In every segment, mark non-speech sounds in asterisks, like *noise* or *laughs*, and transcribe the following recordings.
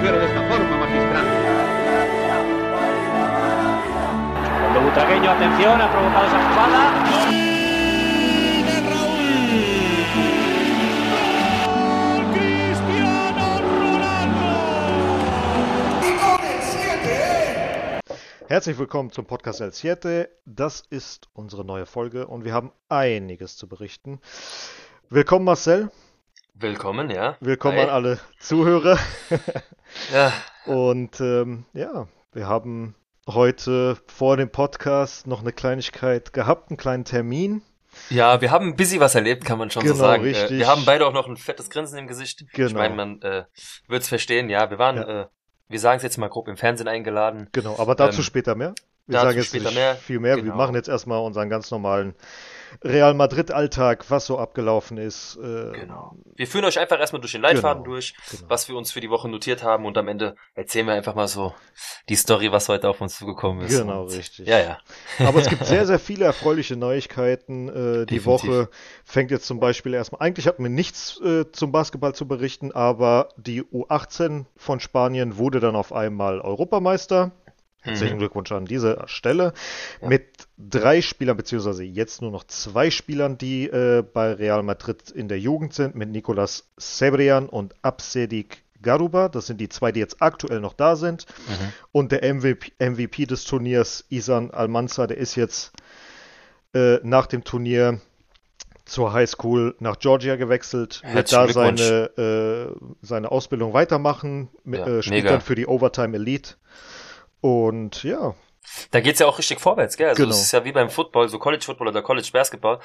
mujer de esta forma, magistral. Cuando Butragueño, atención, ha provocado esa jugada. Herzlich willkommen zum Podcast El Siete. Das ist unsere neue Folge und wir haben einiges zu berichten. Willkommen Marcel. Willkommen, ja. Willkommen Hi. an alle Zuhörer. *laughs* Ja, Und ähm, ja, wir haben heute vor dem Podcast noch eine Kleinigkeit gehabt, einen kleinen Termin. ja, wir haben ein bisschen was erlebt, kann man schon so Genau, sagen. richtig. Äh, wir haben beide auch noch ein fettes Grinsen im Gesicht. Ich Genau. meine, man äh, wird es verstehen. Ja, wir waren, Ja. Äh, wir sagen es jetzt mal grob, im Fernsehen eingeladen. Genau, aber dazu Ähm, später mehr. Wir dazu sagen jetzt später mehr. viel mehr. Wir Genau. machen jetzt erstmal unseren ganz normalen Real Madrid-Alltag, was so abgelaufen ist. Äh, Genau. Wir führen euch einfach erstmal durch den Leitfaden Genau, durch, genau. was wir uns für die Woche notiert haben und am Ende erzählen wir einfach mal so die Story, was heute auf uns zugekommen ist. Genau, und, richtig. Ja, ja. Aber es gibt sehr, *laughs* sehr viele erfreuliche Neuigkeiten. Äh, die Definitiv. Woche fängt jetzt zum Beispiel erstmal, eigentlich hatten wir nichts äh, zum Basketball zu berichten, aber die U18 von Spanien wurde dann auf einmal Europameister. Herzlichen Mhm. Glückwunsch an dieser Stelle. Ja. Mit drei Spielern, beziehungsweise jetzt nur noch zwei Spielern, die äh, bei Real Madrid in der Jugend sind, mit Nicolas Sebrian und Absedik Garuba. Das sind die zwei, die jetzt aktuell noch da sind. Mhm. Und der MVP, MVP des Turniers, Isan Almanza, der ist jetzt äh, nach dem Turnier zur Highschool nach Georgia gewechselt, wird da seine, äh, seine Ausbildung weitermachen, mit, Ja, äh, spielt mega. dann für die Overtime Elite. Und ja, Da geht's ja auch richtig vorwärts, gell? Also Genau. es ist ja wie beim Football, so College Football oder College Basketball.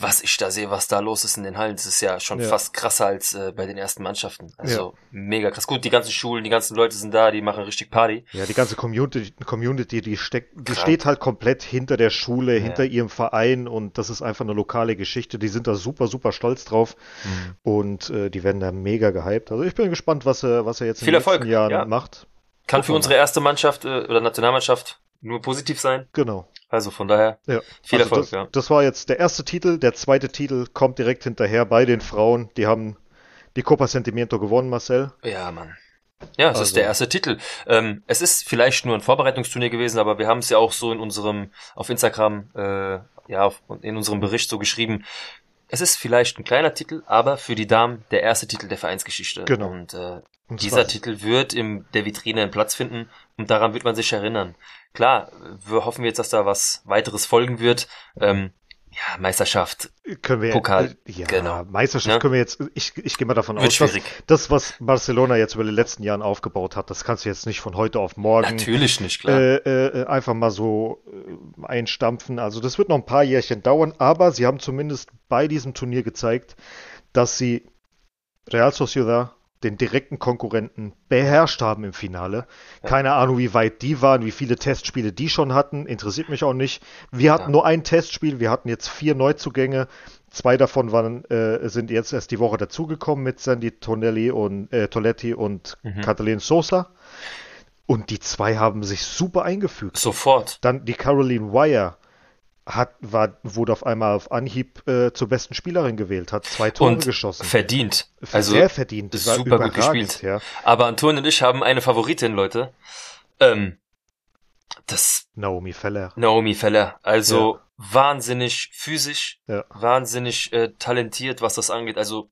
Was ich da sehe, was da los ist in den Hallen, das ist ja schon Ja. fast krasser als äh, bei den ersten Mannschaften. Also mega krass. Gut, die ganzen Schulen, die ganzen Leute sind da, die machen richtig Party. ja, die ganze Community, Community die, steckt, die Krank. steht halt komplett hinter der Schule, hinter ihrem Verein und das ist einfach eine lokale Geschichte. Die sind da super, super stolz drauf Mhm. und äh, die werden da mega gehypt. Also ich bin gespannt, was er, was er jetzt in Viel den letzten Erfolg, Jahren ja. macht. Kann für unsere erste Mannschaft äh, oder Nationalmannschaft nur positiv sein. Genau. Also von daher Ja. viel Also Erfolg, das, ja. das war jetzt der erste Titel. Der zweite Titel kommt direkt hinterher bei den Frauen. Die haben die Copa Sentimiento gewonnen, Marcel. Ja, Mann. Ja, es Also- ist der erste Titel. Ähm, es ist vielleicht nur ein Vorbereitungsturnier gewesen, aber wir haben es ja auch so in unserem, auf Instagram, äh, ja, auf, in unserem Bericht so geschrieben. Es ist vielleicht ein kleiner Titel, aber für die Damen der erste Titel der Vereinsgeschichte. Genau. Und äh, Und dieser Titel wird in der Vitrine einen Platz finden und daran wird man sich erinnern. Klar, wir hoffen jetzt, dass da was weiteres folgen wird. Ähm, ja, Meisterschaft, Können wir Pokal, äh, ja, genau. Meisterschaft Ja. können wir jetzt, ich, ich gehe mal davon Wird aus, dass das, was Barcelona jetzt über die letzten Jahre aufgebaut hat, das kannst du jetzt nicht von heute auf morgen natürlich nicht, klar. äh, äh, einfach mal so äh, einstampfen. Also das wird noch ein paar Jährchen dauern, aber sie haben zumindest bei diesem Turnier gezeigt, dass sie Real Sociedad, den direkten Konkurrenten, beherrscht haben im Finale. Keine Ahnung, wie weit die waren, wie viele Testspiele die schon hatten, interessiert mich auch nicht. Wir hatten Ja. nur ein Testspiel, wir hatten jetzt vier Neuzugänge. Zwei davon waren, äh, sind jetzt erst die Woche dazugekommen mit Sandy Tonelli und äh, Toletti und Mhm. Katalin Sosa. Und die zwei haben sich super eingefügt. Sofort. Dann die Caroline Wire hat, war, wurde auf einmal auf Anhieb äh, zur besten Spielerin gewählt, hat zwei Tore und geschossen. verdient. Also Sehr verdient. Das super gut gespielt. Ja. Aber Anton und ich haben eine Favoritin, Leute. Ähm, das Naomi Feller. Naomi Feller. Also wahnsinnig physisch, Ja. wahnsinnig äh, talentiert, was das angeht. Also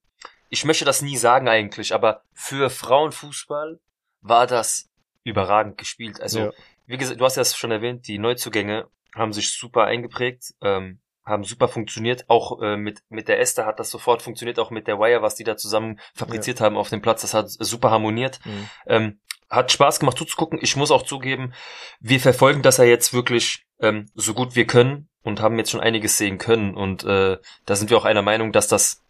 ich möchte das nie sagen eigentlich, aber für Frauenfußball war das überragend gespielt. Also Ja. wie gesagt, du hast ja schon erwähnt, die Neuzugänge haben sich super eingeprägt, ähm, haben super funktioniert. Auch äh, mit mit der Esther hat das sofort funktioniert, auch mit der Wire, was die da zusammen fabriziert haben auf dem Platz. Das hat super harmoniert. Mhm. Ähm, hat Spaß gemacht zuzugucken. Ich muss auch zugeben, wir verfolgen das ja jetzt wirklich ähm, so gut wir können und haben jetzt schon einiges sehen können. Und äh, da sind wir auch einer Meinung, dass das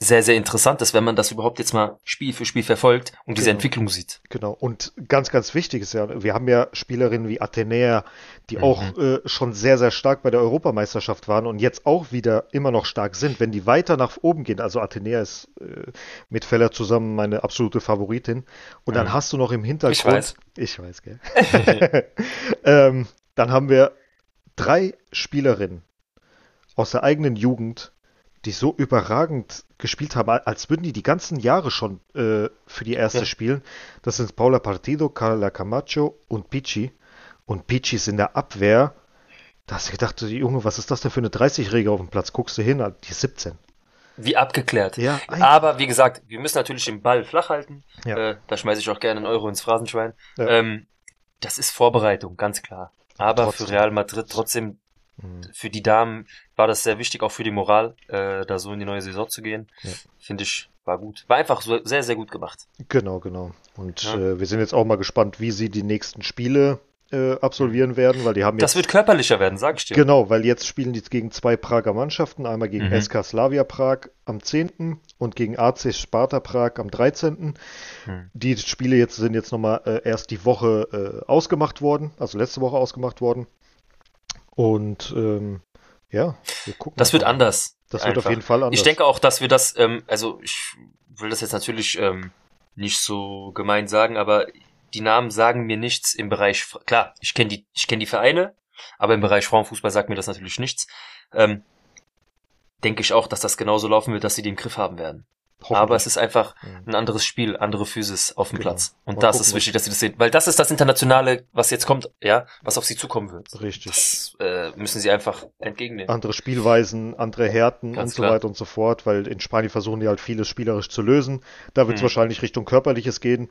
sehr, sehr interessant ist, wenn man das überhaupt jetzt mal Spiel für Spiel verfolgt und diese Genau. Entwicklung sieht. Genau. Und ganz, ganz wichtig ist ja, wir haben ja Spielerinnen wie Athenea, die Mhm. auch äh, schon sehr, sehr stark bei der Europameisterschaft waren und jetzt auch wieder immer noch stark sind. Wenn die weiter nach oben gehen, also Athenea ist äh, mit Feller zusammen meine absolute Favoritin. Und dann Mhm. hast du noch im Hintergrund. Ich weiß. Ich weiß, gell? *laughs* ähm, dann haben wir drei Spielerinnen aus der eigenen Jugend, die so überragend gespielt haben, als würden die die ganzen Jahre schon äh, für die erste Ja. spielen. Das sind Paula Partido, Carla Camacho und Pichi. Und Pichi ist in der Abwehr. Da hast du gedacht, Junge, was ist das denn für eine 30-Jährige auf dem Platz? Guckst du hin, die ist 17. Wie abgeklärt. Ja. Aber wie gesagt, wir müssen natürlich den Ball flach halten. Ja. Äh, da schmeiße ich auch gerne einen Euro ins Phrasenschwein. Ja. Ähm, das ist Vorbereitung, ganz klar. Aber Trotzdem. für Real Madrid trotzdem. Für die Damen war das sehr wichtig, auch für die Moral, äh, da so in die neue Saison zu gehen. Ja. Finde ich, war gut. War einfach so sehr, sehr gut gemacht. Genau, genau. Und Ja. äh, wir sind jetzt auch mal gespannt, wie sie die nächsten Spiele äh, absolvieren werden, weil die haben jetzt. Das wird körperlicher werden, sag ich dir. Genau, weil jetzt spielen die gegen zwei Prager Mannschaften, einmal gegen Mhm. SK Slavia Prag am 10. und gegen AC Sparta Prag am 13. Hm. Die Spiele jetzt sind jetzt nochmal äh, erst die Woche äh, ausgemacht worden, also letzte Woche ausgemacht worden. Und ähm, ja, wir gucken. Das wird einfach. anders. Das wird auf einfach. jeden Fall anders. Ich denke auch, dass wir das, ähm, also ich will das jetzt natürlich ähm, nicht so gemein sagen, aber die Namen sagen mir nichts im Bereich, klar, ich kenne die, ich kenne die Vereine, aber im Bereich Frauenfußball sagt mir das natürlich nichts. Ähm, denke ich auch, dass das genauso laufen wird, dass sie den Griff haben werden. Aber es ist einfach Mhm. ein anderes Spiel, andere Physis auf dem Genau. Platz. Und Mal das gucken, ist wichtig, dass sie das sehen. Weil das ist das Internationale, was jetzt kommt, ja, was auf sie zukommen wird. Richtig. Das äh, müssen sie einfach entgegennehmen. andere Spielweisen, andere Härten Ganz und so klar. weiter und so fort, weil in Spanien versuchen die halt vieles spielerisch zu lösen. Da wird es Mhm. wahrscheinlich Richtung Körperliches gehen.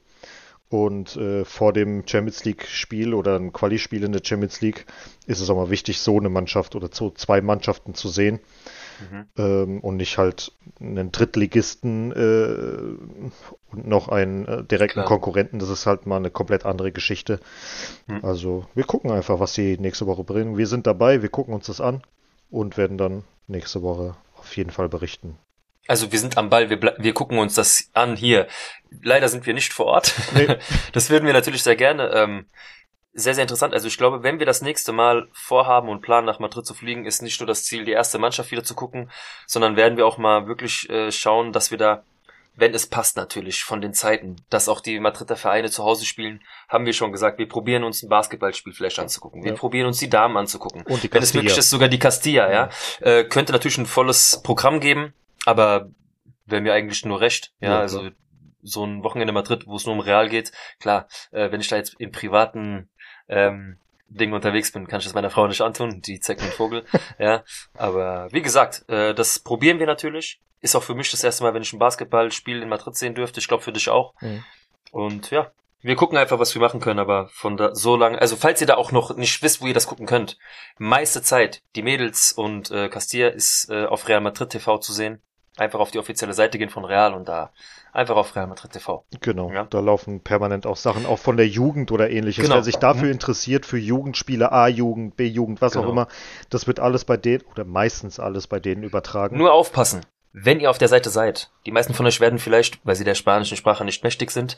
Und äh, vor dem Champions League-Spiel oder ein Quali-Spiel in der Champions League ist es auch mal wichtig, so eine Mannschaft oder so zwei Mannschaften zu sehen Mhm. ähm, und nicht halt einen Drittligisten äh, und noch einen äh, direkten Klar. Konkurrenten. Das ist halt mal eine komplett andere Geschichte. Mhm. Also wir gucken einfach, was sie nächste Woche bringen. Wir sind dabei, wir gucken uns das an und werden dann nächste Woche auf jeden Fall berichten. Also wir sind am Ball, wir, wir gucken uns das an hier. Leider sind wir nicht vor Ort. Nee. *laughs* Das würden wir natürlich sehr gerne. Ähm, sehr, sehr interessant. Also ich glaube, wenn wir das nächste Mal vorhaben und planen, nach Madrid zu fliegen, ist nicht nur das Ziel, die erste Mannschaft wieder zu gucken, sondern werden wir auch mal wirklich äh, schauen, dass wir da, wenn es passt natürlich, von den Zeiten, dass auch die Madrider Vereine zu Hause spielen, haben wir schon gesagt, wir probieren uns ein Basketballspiel vielleicht anzugucken. Wir Ja. probieren uns die Damen anzugucken. Und die Wenn es möglich Castilla. ist, sogar die Castilla, ja. Äh, könnte natürlich ein volles Programm geben, aber wäre mir eigentlich nur recht. Ja, Ja, also so ein Wochenende in Madrid, wo es nur um Real geht, klar, äh, wenn ich da jetzt im privaten ähm, Ding unterwegs bin, kann ich das meiner Frau nicht antun, die zeigt mir einen Vogel, *laughs* ja, aber wie gesagt, äh, das probieren wir natürlich, ist auch für mich das erste Mal, wenn ich ein Basketballspiel in Madrid sehen dürfte, ich glaube für dich auch Mhm. und ja, wir gucken einfach, was wir machen können, aber von da so lange, also falls ihr da auch noch nicht wisst, wo ihr das gucken könnt, meiste Zeit, die Mädels und äh, Castilla ist äh, auf Real Madrid TV zu sehen. Einfach auf die offizielle Seite gehen von Real und da einfach auf Real Madrid TV. Genau, Ja. da laufen permanent auch Sachen, auch von der Jugend oder ähnliches. Genau. Wer sich dafür Mhm. interessiert, für Jugendspiele, A-Jugend, B-Jugend, was auch Genau. immer, das wird alles bei denen, oder meistens alles bei denen übertragen. Nur aufpassen, wenn ihr auf der Seite seid. Die meisten von euch werden vielleicht, weil sie der spanischen Sprache nicht mächtig sind,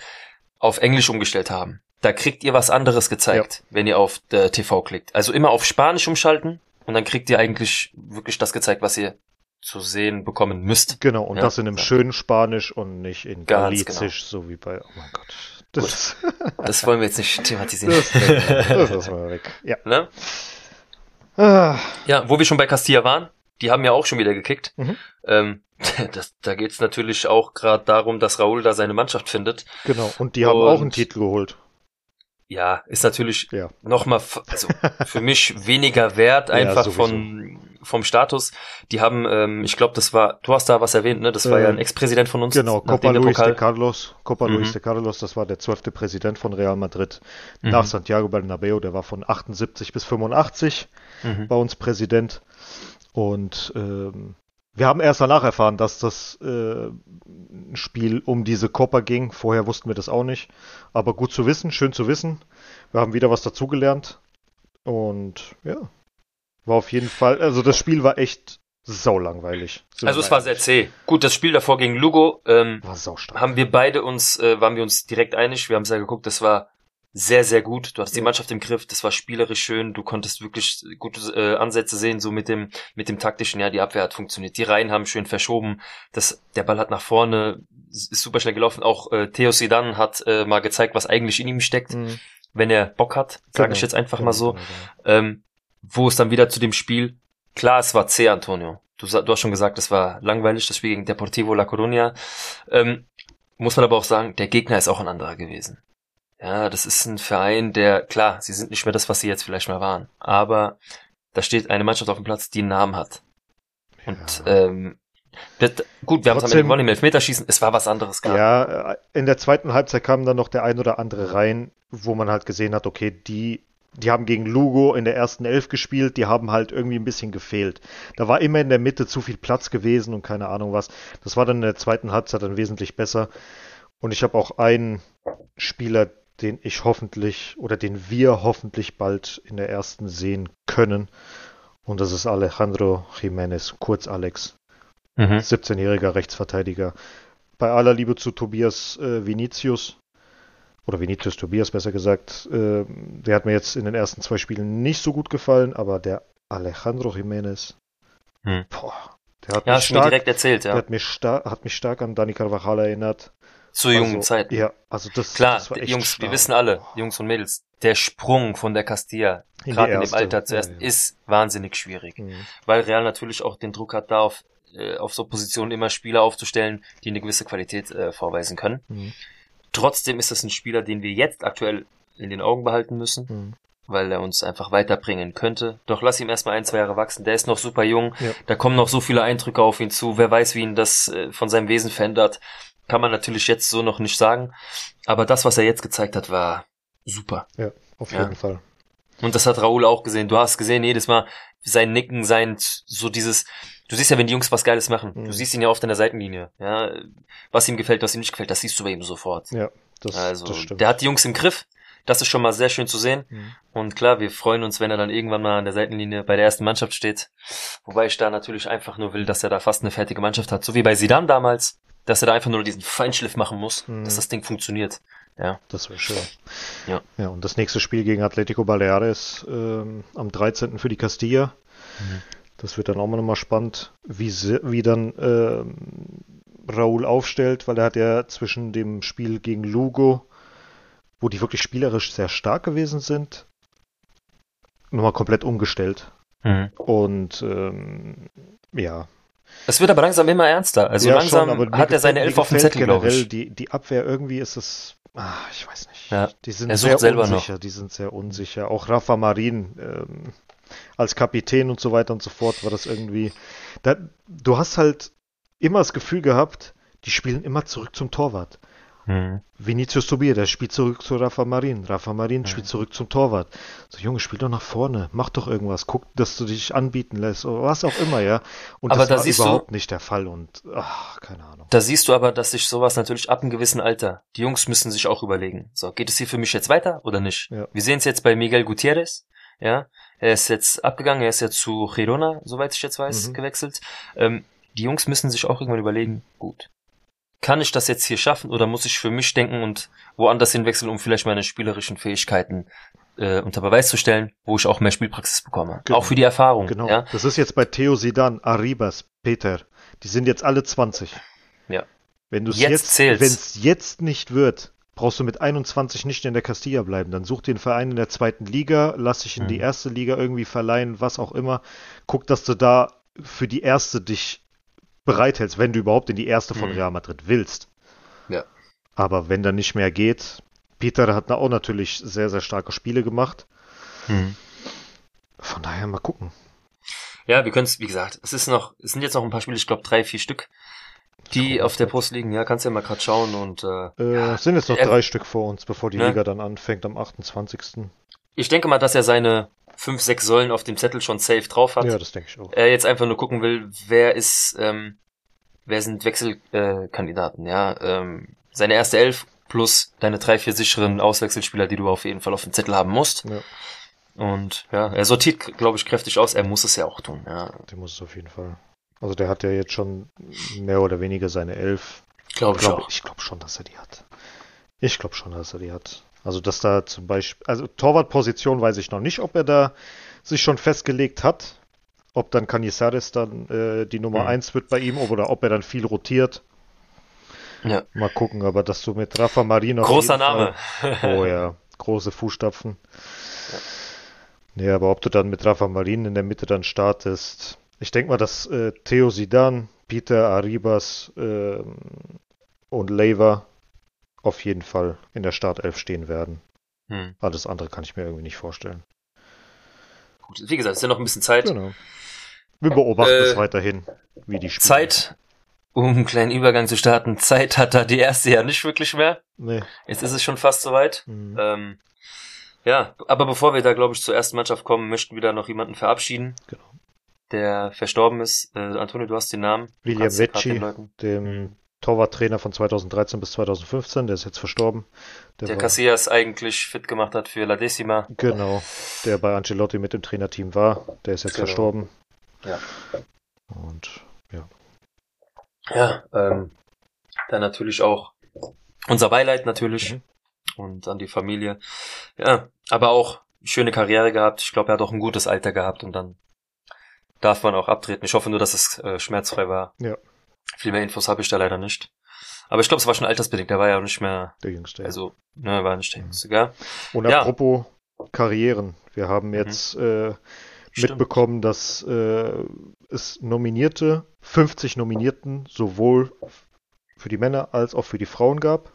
auf Englisch umgestellt haben. Da kriegt ihr was anderes gezeigt, wenn ihr auf TV klickt. Also immer auf Spanisch umschalten und dann kriegt ihr eigentlich wirklich das gezeigt, was ihr zu sehen bekommen müsst. Genau, und Ja, das in einem ja. schönen Spanisch und nicht in Ganz Galizisch, so wie bei, oh mein Gott. Das, *laughs* Das wollen wir jetzt nicht thematisieren. das, das lassen wir weg. Ja. ne? Ah, Ja, wo wir schon bei Castilla waren, die haben ja auch schon wieder gekickt. Mhm. Ähm, *laughs* das, da geht's natürlich auch gerade darum, dass Raúl da seine Mannschaft findet. genau, und die haben Und- auch einen Titel geholt. Ja, ist natürlich Ja. nochmal, also *laughs* für mich weniger wert, Ja, einfach sowieso. von vom Status. Die haben, ähm, ich glaube, das war, du hast da was erwähnt, ne? Das war Äh, ja ein Ex-Präsident von uns. Genau, Copa Luis de Carlos. Copa Mhm. Luis de Carlos, das war der zwölfte Präsident von Real Madrid Mhm. nach Santiago Bernabeo. Der war von 78 bis 85 Mhm. bei uns Präsident. Und ähm, wir haben erst danach erfahren, dass das äh, Spiel um diese Copa ging. Vorher wussten wir das auch nicht. Aber gut zu wissen, schön zu wissen. Wir haben wieder was dazugelernt. Und ja, war auf jeden Fall, also das Spiel war echt saulangweilig. Sind Also wir es war sehr zäh. Gut, das Spiel davor gegen Lugo, ähm, War saustark. haben wir beide uns, äh, waren wir uns direkt einig. Wir haben es ja geguckt, das war sehr, sehr gut. Du hast die. Mannschaft im Griff, das war spielerisch schön. Du konntest wirklich gute äh, Ansätze sehen, so mit dem, mit dem taktischen. Ja, die Abwehr hat funktioniert. Die Reihen haben schön verschoben. Das, der Ball hat nach vorne, ist super schnell gelaufen. Auch äh, Theo Sidan hat äh, mal gezeigt, was eigentlich in ihm steckt, Mhm. wenn er Bock hat. Sage Genau. ich jetzt einfach Genau, mal so. genau, genau. Ähm, wo es dann wieder zu dem Spiel, klar, es war zäh, Antonio. du, du hast schon gesagt, das war langweilig, das Spiel gegen Deportivo La Coruña. Ähm, muss man aber auch sagen, der Gegner ist auch ein anderer gewesen. Ja, das ist ein Verein, der, klar, sie sind nicht mehr das, was sie jetzt vielleicht mal waren, aber da steht eine Mannschaft auf dem Platz, die einen Namen hat. Und ja. ähm, das, gut, wir haben es am Ende gewonnen im Elfmeterschießen, es war was anderes. Gar. Ja, äh, in der zweiten Halbzeit kam dann noch der ein oder andere rein, wo man halt gesehen hat, okay, die, die haben gegen Lugo in der ersten Elf gespielt, die haben halt irgendwie ein bisschen gefehlt. Da war immer in der Mitte zu viel Platz gewesen und keine Ahnung was. Das war dann in der zweiten Halbzeit dann wesentlich besser. Und ich habe auch einen Spieler, den ich hoffentlich oder den wir hoffentlich bald in der ersten sehen können. Und das ist Alejandro Jiménez, kurz Alex. Mhm. 17-jähriger Rechtsverteidiger. Bei aller Liebe zu Tobias äh, Vinicius, oder Vinicius Tobias besser gesagt, äh, der hat mir jetzt in den ersten zwei Spielen nicht so gut gefallen, aber der Alejandro Jiménez, hm. boah, der hat ja, mich stark, erzählt, ja. Der hat mich, hat mich stark an Dani Carvajal erinnert. Zu jungen also, Zeiten. Ja, also das, Klar, das Jungs, stark. wir wissen alle, Jungs und Mädels, der Sprung von der Castilla, gerade in dem Alter zuerst, ja, ja. ist wahnsinnig schwierig. Mhm. Weil Real natürlich auch den Druck hat, da auf, äh, auf so Positionen immer Spieler aufzustellen, die eine gewisse Qualität äh, vorweisen können. Mhm. Trotzdem ist das ein Spieler, den wir jetzt aktuell in den Augen behalten müssen. Mhm weil er uns einfach weiterbringen könnte. Doch lass ihm erstmal ein, zwei Jahre wachsen. Der ist noch super jung. Ja. Da kommen noch so viele Eindrücke auf ihn zu. Wer weiß, wie ihn das äh, von seinem Wesen verändert kann man natürlich jetzt so noch nicht sagen. Aber das, was er jetzt gezeigt hat, war super. Ja, auf jeden ja. Fall. Und das hat Raoul auch gesehen. Du hast gesehen, jedes Mal sein Nicken, sein, so dieses, du siehst ja, wenn die Jungs was Geiles machen, mhm. du siehst ihn ja oft in der Seitenlinie, ja. Was ihm gefällt, was ihm nicht gefällt, das siehst du bei ihm sofort. Ja, das, also, das stimmt. Der hat die Jungs im Griff. Das ist schon mal sehr schön zu sehen. Mhm. Und klar, wir freuen uns, wenn er dann irgendwann mal an der Seitenlinie bei der ersten Mannschaft steht. Wobei ich da natürlich einfach nur will, dass er da fast eine fertige Mannschaft hat. So wie bei Sidan damals dass er da einfach nur diesen Feinschliff machen muss, mhm. dass das Ding funktioniert. Ja. Das wäre schön. Ja. Ja, und das nächste Spiel gegen Atletico Baleares ähm, am 13. für die Castilla. Mhm. Das wird dann auch mal nochmal spannend, wie, wie dann ähm, Raúl aufstellt, weil er hat ja zwischen dem Spiel gegen Lugo, wo die wirklich spielerisch sehr stark gewesen sind, nochmal komplett umgestellt. Mhm. Und ähm, ja, es wird aber langsam immer ernster. Also ja, langsam schon, hat er seine Elf auf dem Zettel, glaube ich. Die, die Abwehr irgendwie ist es, ah, ich weiß nicht. Ja, die sind sehr unsicher. Noch. Die sind sehr unsicher. Auch Rafa Marin ähm, als Kapitän und so weiter und so fort war das irgendwie. Da, du hast halt immer das Gefühl gehabt, die spielen immer zurück zum Torwart. Mhm. Vinicius Tobias, der spielt zurück zu Rafa Marin. Rafa Marin mhm. spielt zurück zum Torwart. So, Junge, spiel doch nach vorne. Mach doch irgendwas. Guck, dass du dich anbieten lässt. Oder was auch immer, ja. Und aber das da war überhaupt du, nicht der Fall. Und, ach, keine Ahnung. Da siehst du aber, dass sich sowas natürlich ab einem gewissen Alter, die Jungs müssen sich auch überlegen. So, geht es hier für mich jetzt weiter oder nicht? Ja. Wir sehen es jetzt bei Miguel Gutierrez. Ja, er ist jetzt abgegangen, er ist jetzt zu Girona, soweit ich jetzt weiß, mhm. gewechselt. Ähm, die Jungs müssen sich auch irgendwann überlegen, gut, kann ich das jetzt hier schaffen oder muss ich für mich denken und woanders hinwechseln, um vielleicht meine spielerischen Fähigkeiten äh, unter Beweis zu stellen, wo ich auch mehr Spielpraxis bekomme. Genau. Auch für die Erfahrung. Genau. Ja? Das ist jetzt bei Theo Sidan, Arribas, Peter. Die sind jetzt alle 20. Ja. Wenn du es jetzt, jetzt wenn es jetzt nicht wird, brauchst du mit 21 nicht in der Castilla bleiben. Dann such einen Verein in der zweiten Liga, lass dich in mhm. die erste Liga irgendwie verleihen, was auch immer. Guck, dass du da für die erste dich bereithältst, wenn du überhaupt in die erste von mhm. Real Madrid willst. Ja. Aber wenn dann nicht mehr geht, Peter hat auch natürlich sehr, sehr starke Spiele gemacht. Mhm. Von daher mal gucken. Ja, wir können es, wie gesagt, es ist noch, es sind jetzt noch ein paar Spiele, ich glaube drei, vier Stück, die auf der Post liegen. Ja, kannst ja mal gerade schauen und äh, äh, ja, es sind jetzt noch drei Stück vor uns, bevor die ja. Liga dann anfängt am 28. Ich denke mal, dass er seine fünf, sechs Säulen auf dem Zettel schon safe drauf hat. Ja, das denke ich auch. Er jetzt einfach nur gucken will, wer ist, ähm, wer sind Wechselkandidaten, äh, ja. Ähm, seine erste Elf plus deine drei, vier sicheren Auswechselspieler, die du auf jeden Fall auf dem Zettel haben musst. Ja. Und ja, er sortiert, glaube ich, kräftig aus. Er muss es ja auch tun. Ja. Der muss es auf jeden Fall. Also der hat ja jetzt schon mehr oder weniger seine Elf. Glaube ich, glaub, auch. Ich glaube schon, dass er die hat. Ich glaube schon, dass er die hat. Also, dass da zum Beispiel, also Torwartposition weiß ich noch nicht, ob er da sich schon festgelegt hat. Ob dann Canizares dann äh, die Nummer 1 mhm. wird bei ihm oder ob er dann viel rotiert. Ja. Mal gucken, aber dass du mit Rafa Marino. Großer Name. Fall, *laughs* oh ja, große Fußstapfen. Ja. Aber ob du dann mit Rafa Marin in der Mitte dann startest, Ich denke mal, dass äh, Theo Sidan, Peter Arribas äh, und Lever auf jeden Fall in der Startelf stehen werden. Hm. Alles andere kann ich mir irgendwie nicht vorstellen. Gut, wie gesagt, es ist ja noch ein bisschen Zeit. Genau. Wir beobachten Äh, es weiterhin, wie die spielen. Zeit, um einen kleinen Übergang zu starten. Zeit hat da die erste ja nicht wirklich mehr. Nee. Jetzt ist es schon fast soweit. Mhm. Ähm, ja, aber bevor wir da, glaube ich, zur ersten Mannschaft kommen, möchten wir da noch jemanden verabschieden, Genau. der verstorben ist. Äh, Antonio, du hast den Namen. William Vecchi, dem Torwarttrainer von 2013 bis 2015, der ist jetzt verstorben. Der war- Casillas eigentlich fit gemacht hat für La Decima. Genau, der bei Ancelotti mit dem Trainerteam war, der ist jetzt Genau. verstorben. Ja. Und ja, Ja, ähm, dann natürlich auch unser Beileid natürlich Mhm. und an die Familie. Ja, aber auch schöne Karriere gehabt. Ich glaube, er hat auch ein gutes Alter gehabt und dann darf man auch abtreten. Ich hoffe nur, dass es äh, schmerzfrei war. Ja. Viel mehr Infos habe ich da leider nicht. Aber ich glaube, es war schon altersbedingt. Der war ja auch nicht mehr, der Jüngste. ja. also, ne, war nicht der Mhm. Jüngste, gell? Und ja. apropos Karrieren, wir haben jetzt äh, Stimmt. mitbekommen, dass äh, es nominierte, 50 Nominierten sowohl für die Männer als auch für die Frauen gab.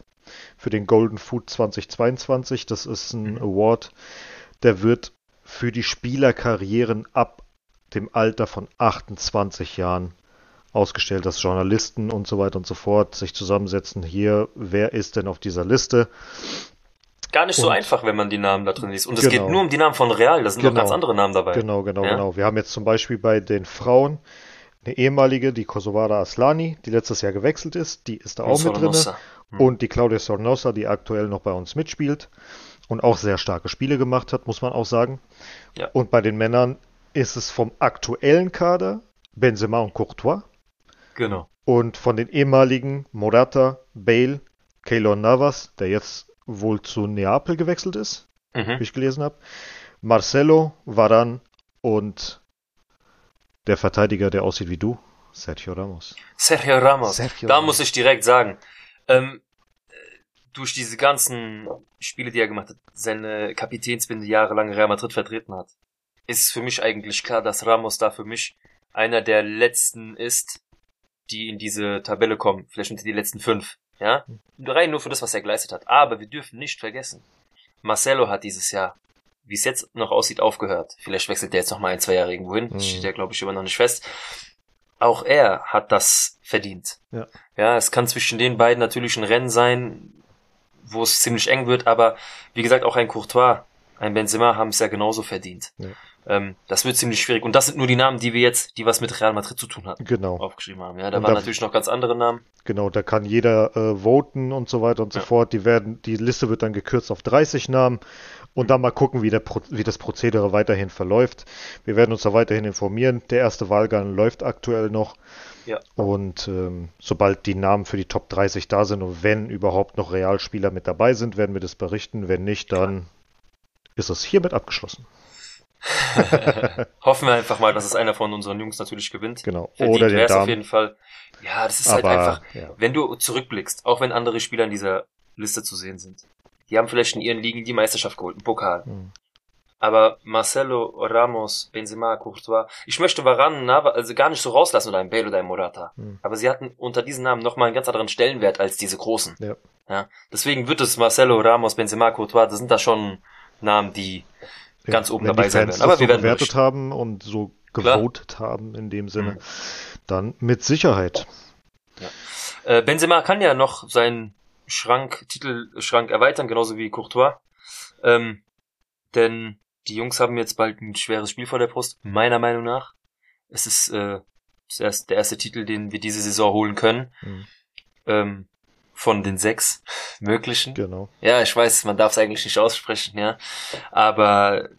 Für den Golden Food 2022. Das ist ein Mhm. Award, der wird für die Spielerkarrieren ab dem Alter von 28 Jahren ausgestellt, dass Journalisten und so weiter und so fort sich zusammensetzen. Hier, wer ist denn auf dieser Liste? Gar nicht so Und- einfach, wenn man die Namen da drin liest. Und es Genau. geht nur um die Namen von Real. Da sind noch Genau. ganz andere Namen dabei. Genau, genau, Ja? genau. Wir haben jetzt zum Beispiel bei den Frauen eine ehemalige, die Kosovara Aslani, die letztes Jahr gewechselt ist, die ist da auch mit drin. Hm. Und die Claudia Sornosa, die aktuell noch bei uns mitspielt und auch sehr starke Spiele gemacht hat, muss man auch sagen. Ja. Und bei den Männern ist es vom aktuellen Kader Benzema und Courtois Genau. und von den ehemaligen Morata, Bale, Keylor Navas, der jetzt wohl zu Neapel gewechselt ist, Mhm. wie ich gelesen habe. Marcelo, Varan und der Verteidiger, der aussieht wie du, Sergio Ramos. Sergio Ramos. Sergio da Ramos. muss ich direkt sagen, ähm, äh, durch diese ganzen Spiele, die er gemacht hat, seine Kapitänsbinde jahrelang Real Madrid vertreten hat, ist für mich eigentlich klar, dass Ramos da für mich einer der letzten ist, die in diese Tabelle kommen. Vielleicht unter die letzten fünf. Ja? Rein nur für das, was er geleistet hat. Aber wir dürfen nicht vergessen, Marcelo hat dieses Jahr, wie es jetzt noch aussieht, aufgehört. Vielleicht wechselt er jetzt noch mal ein, zwei Jahre irgendwo hin. Mhm. Steht ja, glaube ich, immer noch nicht fest. Auch er hat das verdient. Ja. Ja, es kann zwischen den beiden natürlich ein Rennen sein, wo es ziemlich eng wird, aber wie gesagt, auch ein Courtois, ein Benzema haben es ja genauso verdient. Ja. Ähm, das wird ziemlich schwierig. Und das sind nur die Namen, die wir jetzt, die was mit Real Madrid zu tun hatten, Genau, aufgeschrieben haben. Ja, da Und waren da- natürlich noch ganz andere Namen. genau, da kann jeder äh, voten und so weiter und so Ja. fort. Die werden, die Liste wird dann gekürzt auf 30 Namen und dann mal gucken, wie, der wie das Prozedere weiterhin verläuft. Wir werden uns da weiterhin informieren. Der erste Wahlgang läuft aktuell noch. Ja. Und ähm, sobald die Namen für die Top 30 da sind und wenn überhaupt noch Realspieler mit dabei sind, werden wir das berichten. Wenn nicht, dann ist es hiermit abgeschlossen. *laughs* Hoffen wir einfach mal, dass es einer von unseren Jungs natürlich gewinnt. Genau. Verdient Oder den wär's auf Damen. jeden Fall. Ja, das ist halt Aber einfach, ja. wenn du zurückblickst, auch wenn andere Spieler in dieser Liste zu sehen sind, die haben vielleicht in ihren Ligen die Meisterschaft geholt, einen Pokal. Hm. Aber Marcelo, Ramos, Benzema, Courtois, ich möchte Varane, Nava, also gar nicht so rauslassen oder ein Bale oder ein Morata. Hm. Aber sie hatten unter diesen Namen nochmal einen ganz anderen Stellenwert als diese großen. Ja. Ja. Deswegen wird es Marcelo, Ramos, Benzema, Courtois, das sind da schon Namen, die ganz oben dabei sein werden. Aber wir werden bewertet berichten. haben und so gewotet haben in dem Sinne, Mhm. dann mit Sicherheit. Äh, Benzema kann ja noch seinen Schrank, Titelschrank erweitern, genauso wie Courtois. Ähm, denn die Jungs haben jetzt bald ein schweres Spiel vor der Brust, meiner Meinung nach. Es ist äh, der erste Titel, den wir diese Saison holen können. Mhm. Ähm, von den sechs möglichen. Genau. Ja, ich weiß, man darf es eigentlich nicht aussprechen, ja. Aber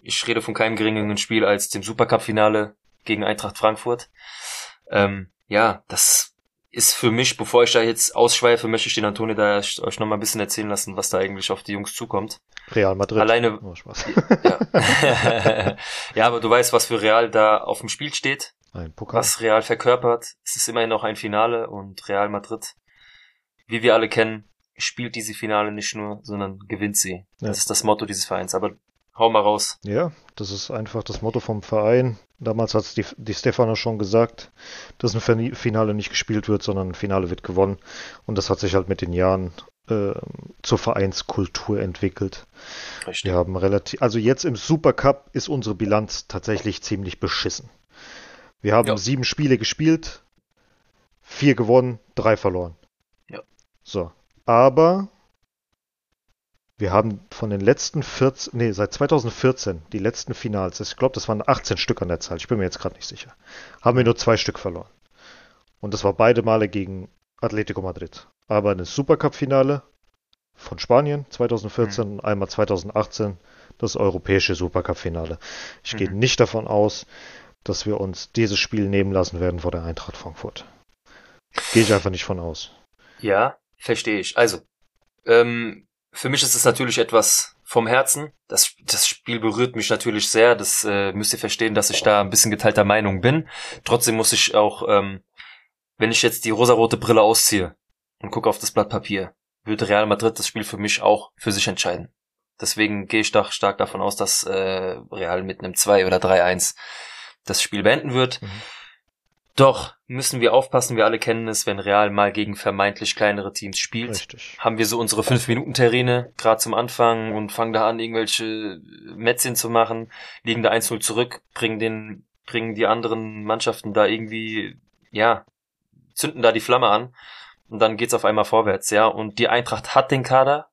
ich rede von keinem geringeren Spiel als dem Supercup-Finale gegen Eintracht Frankfurt. Ähm, ja, das ist für mich, bevor ich da jetzt ausschweife, möchte ich den Antonio da euch noch mal ein bisschen erzählen lassen, was da eigentlich auf die Jungs zukommt. Real Madrid. Alleine, Oh, Spaß. *laughs* ja. *laughs* ja, aber du weißt, was für Real da auf dem Spiel steht, Ein Pokal. was Real verkörpert. Es ist immerhin noch ein Finale und Real Madrid, wie wir alle kennen, spielt diese Finale nicht nur, sondern gewinnt sie. Ja. Das ist das Motto dieses Vereins. Aber Hau mal raus. Ja, das ist einfach das Motto vom Verein. Damals hat es die, die Stefano schon gesagt, dass ein Finale nicht gespielt wird, sondern ein Finale wird gewonnen. Und das hat sich halt mit den Jahren äh, zur Vereinskultur entwickelt. Richtig. Wir haben relativ, also jetzt im Supercup ist unsere Bilanz tatsächlich ziemlich beschissen. Wir haben ja. sieben Spiele gespielt, vier gewonnen, drei verloren. So. Aber wir haben von den letzten 14, nee, seit 2014, die letzten Finals, ich glaube, das waren 18 Stück an der Zahl, ich bin mir jetzt gerade nicht sicher, haben wir nur zwei Stück verloren. Und das war beide Male gegen Atletico Madrid. Aber ein Supercup-Finale von Spanien 2014 mhm. und einmal 2018 das europäische Supercup-Finale. Ich mhm. gehe nicht davon aus, dass wir uns dieses Spiel nehmen lassen werden vor der Eintracht Frankfurt. Gehe ich einfach nicht von aus. Ja, verstehe ich. Also, ähm, für mich ist es natürlich etwas vom Herzen. Das, das Spiel berührt mich natürlich sehr. Das äh, müsst ihr verstehen, dass ich da ein bisschen geteilter Meinung bin. Trotzdem muss ich auch, ähm, wenn ich jetzt die rosarote Brille ausziehe und gucke auf das Blatt Papier, würde Real Madrid das Spiel für mich auch für sich entscheiden. Deswegen gehe ich doch stark davon aus, dass äh, Real mit einem 2 oder 3-1 das Spiel beenden wird. Mhm. Doch müssen wir aufpassen, wir alle kennen es, wenn Real mal gegen vermeintlich kleinere Teams spielt. Richtig. Haben wir so unsere 5-Minuten-Terrine, gerade zum Anfang, und fangen da an, irgendwelche Mätzchen zu machen, liegen da 1-0 zurück, bringen den, bringen die anderen Mannschaften da irgendwie, ja, zünden da die Flamme an. Und dann geht's auf einmal vorwärts, ja. Und die Eintracht hat den Kader,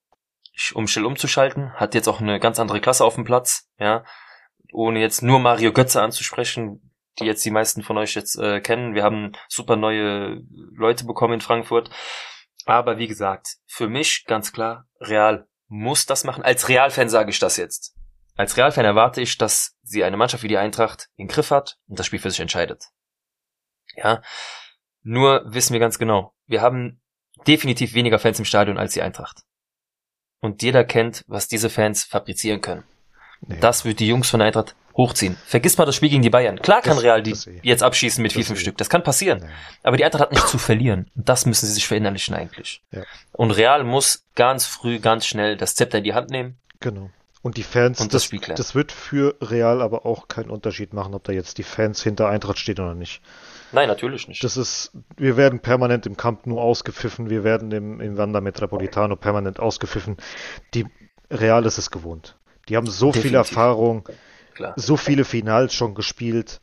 um schnell umzuschalten, hat jetzt auch eine ganz andere Klasse auf dem Platz, ja. Ohne jetzt nur Mario Götze anzusprechen, die jetzt die meisten von euch jetzt äh, kennen. Wir haben super neue Leute bekommen in Frankfurt. Aber wie gesagt, für mich ganz klar, Real muss das machen. Als Real-Fan sage ich das jetzt. Als Real-Fan erwarte ich, dass sie eine Mannschaft wie die Eintracht in Griff hat und das Spiel für sich entscheidet. Ja. Nur wissen wir ganz genau, wir haben definitiv weniger Fans im Stadion als die Eintracht. Und jeder kennt, was diese Fans fabrizieren können. Nee. Das wird die Jungs von Eintracht hochziehen. Vergiss mal das Spiel gegen die Bayern. Klar kann das, Real die jetzt abschießen mit vier, fünf Stück. Das kann passieren. Ja. Aber die Eintracht hat nichts zu verlieren. das müssen sie sich verinnerlichen eigentlich. Ja. Und Real muss ganz früh, ganz schnell das Zepter in die Hand nehmen. Genau. Und die Fans, und das, das, das wird für Real aber auch keinen Unterschied machen, ob da jetzt die Fans hinter Eintracht stehen oder nicht. Nein, natürlich nicht. Das ist, wir werden permanent im Camp nur ausgepfiffen, wir werden im, im Wanda Metropolitano permanent ausgepfiffen. Die Real ist es gewohnt. Die haben so Definitiv. viel Erfahrung klar. so viele Finals schon gespielt.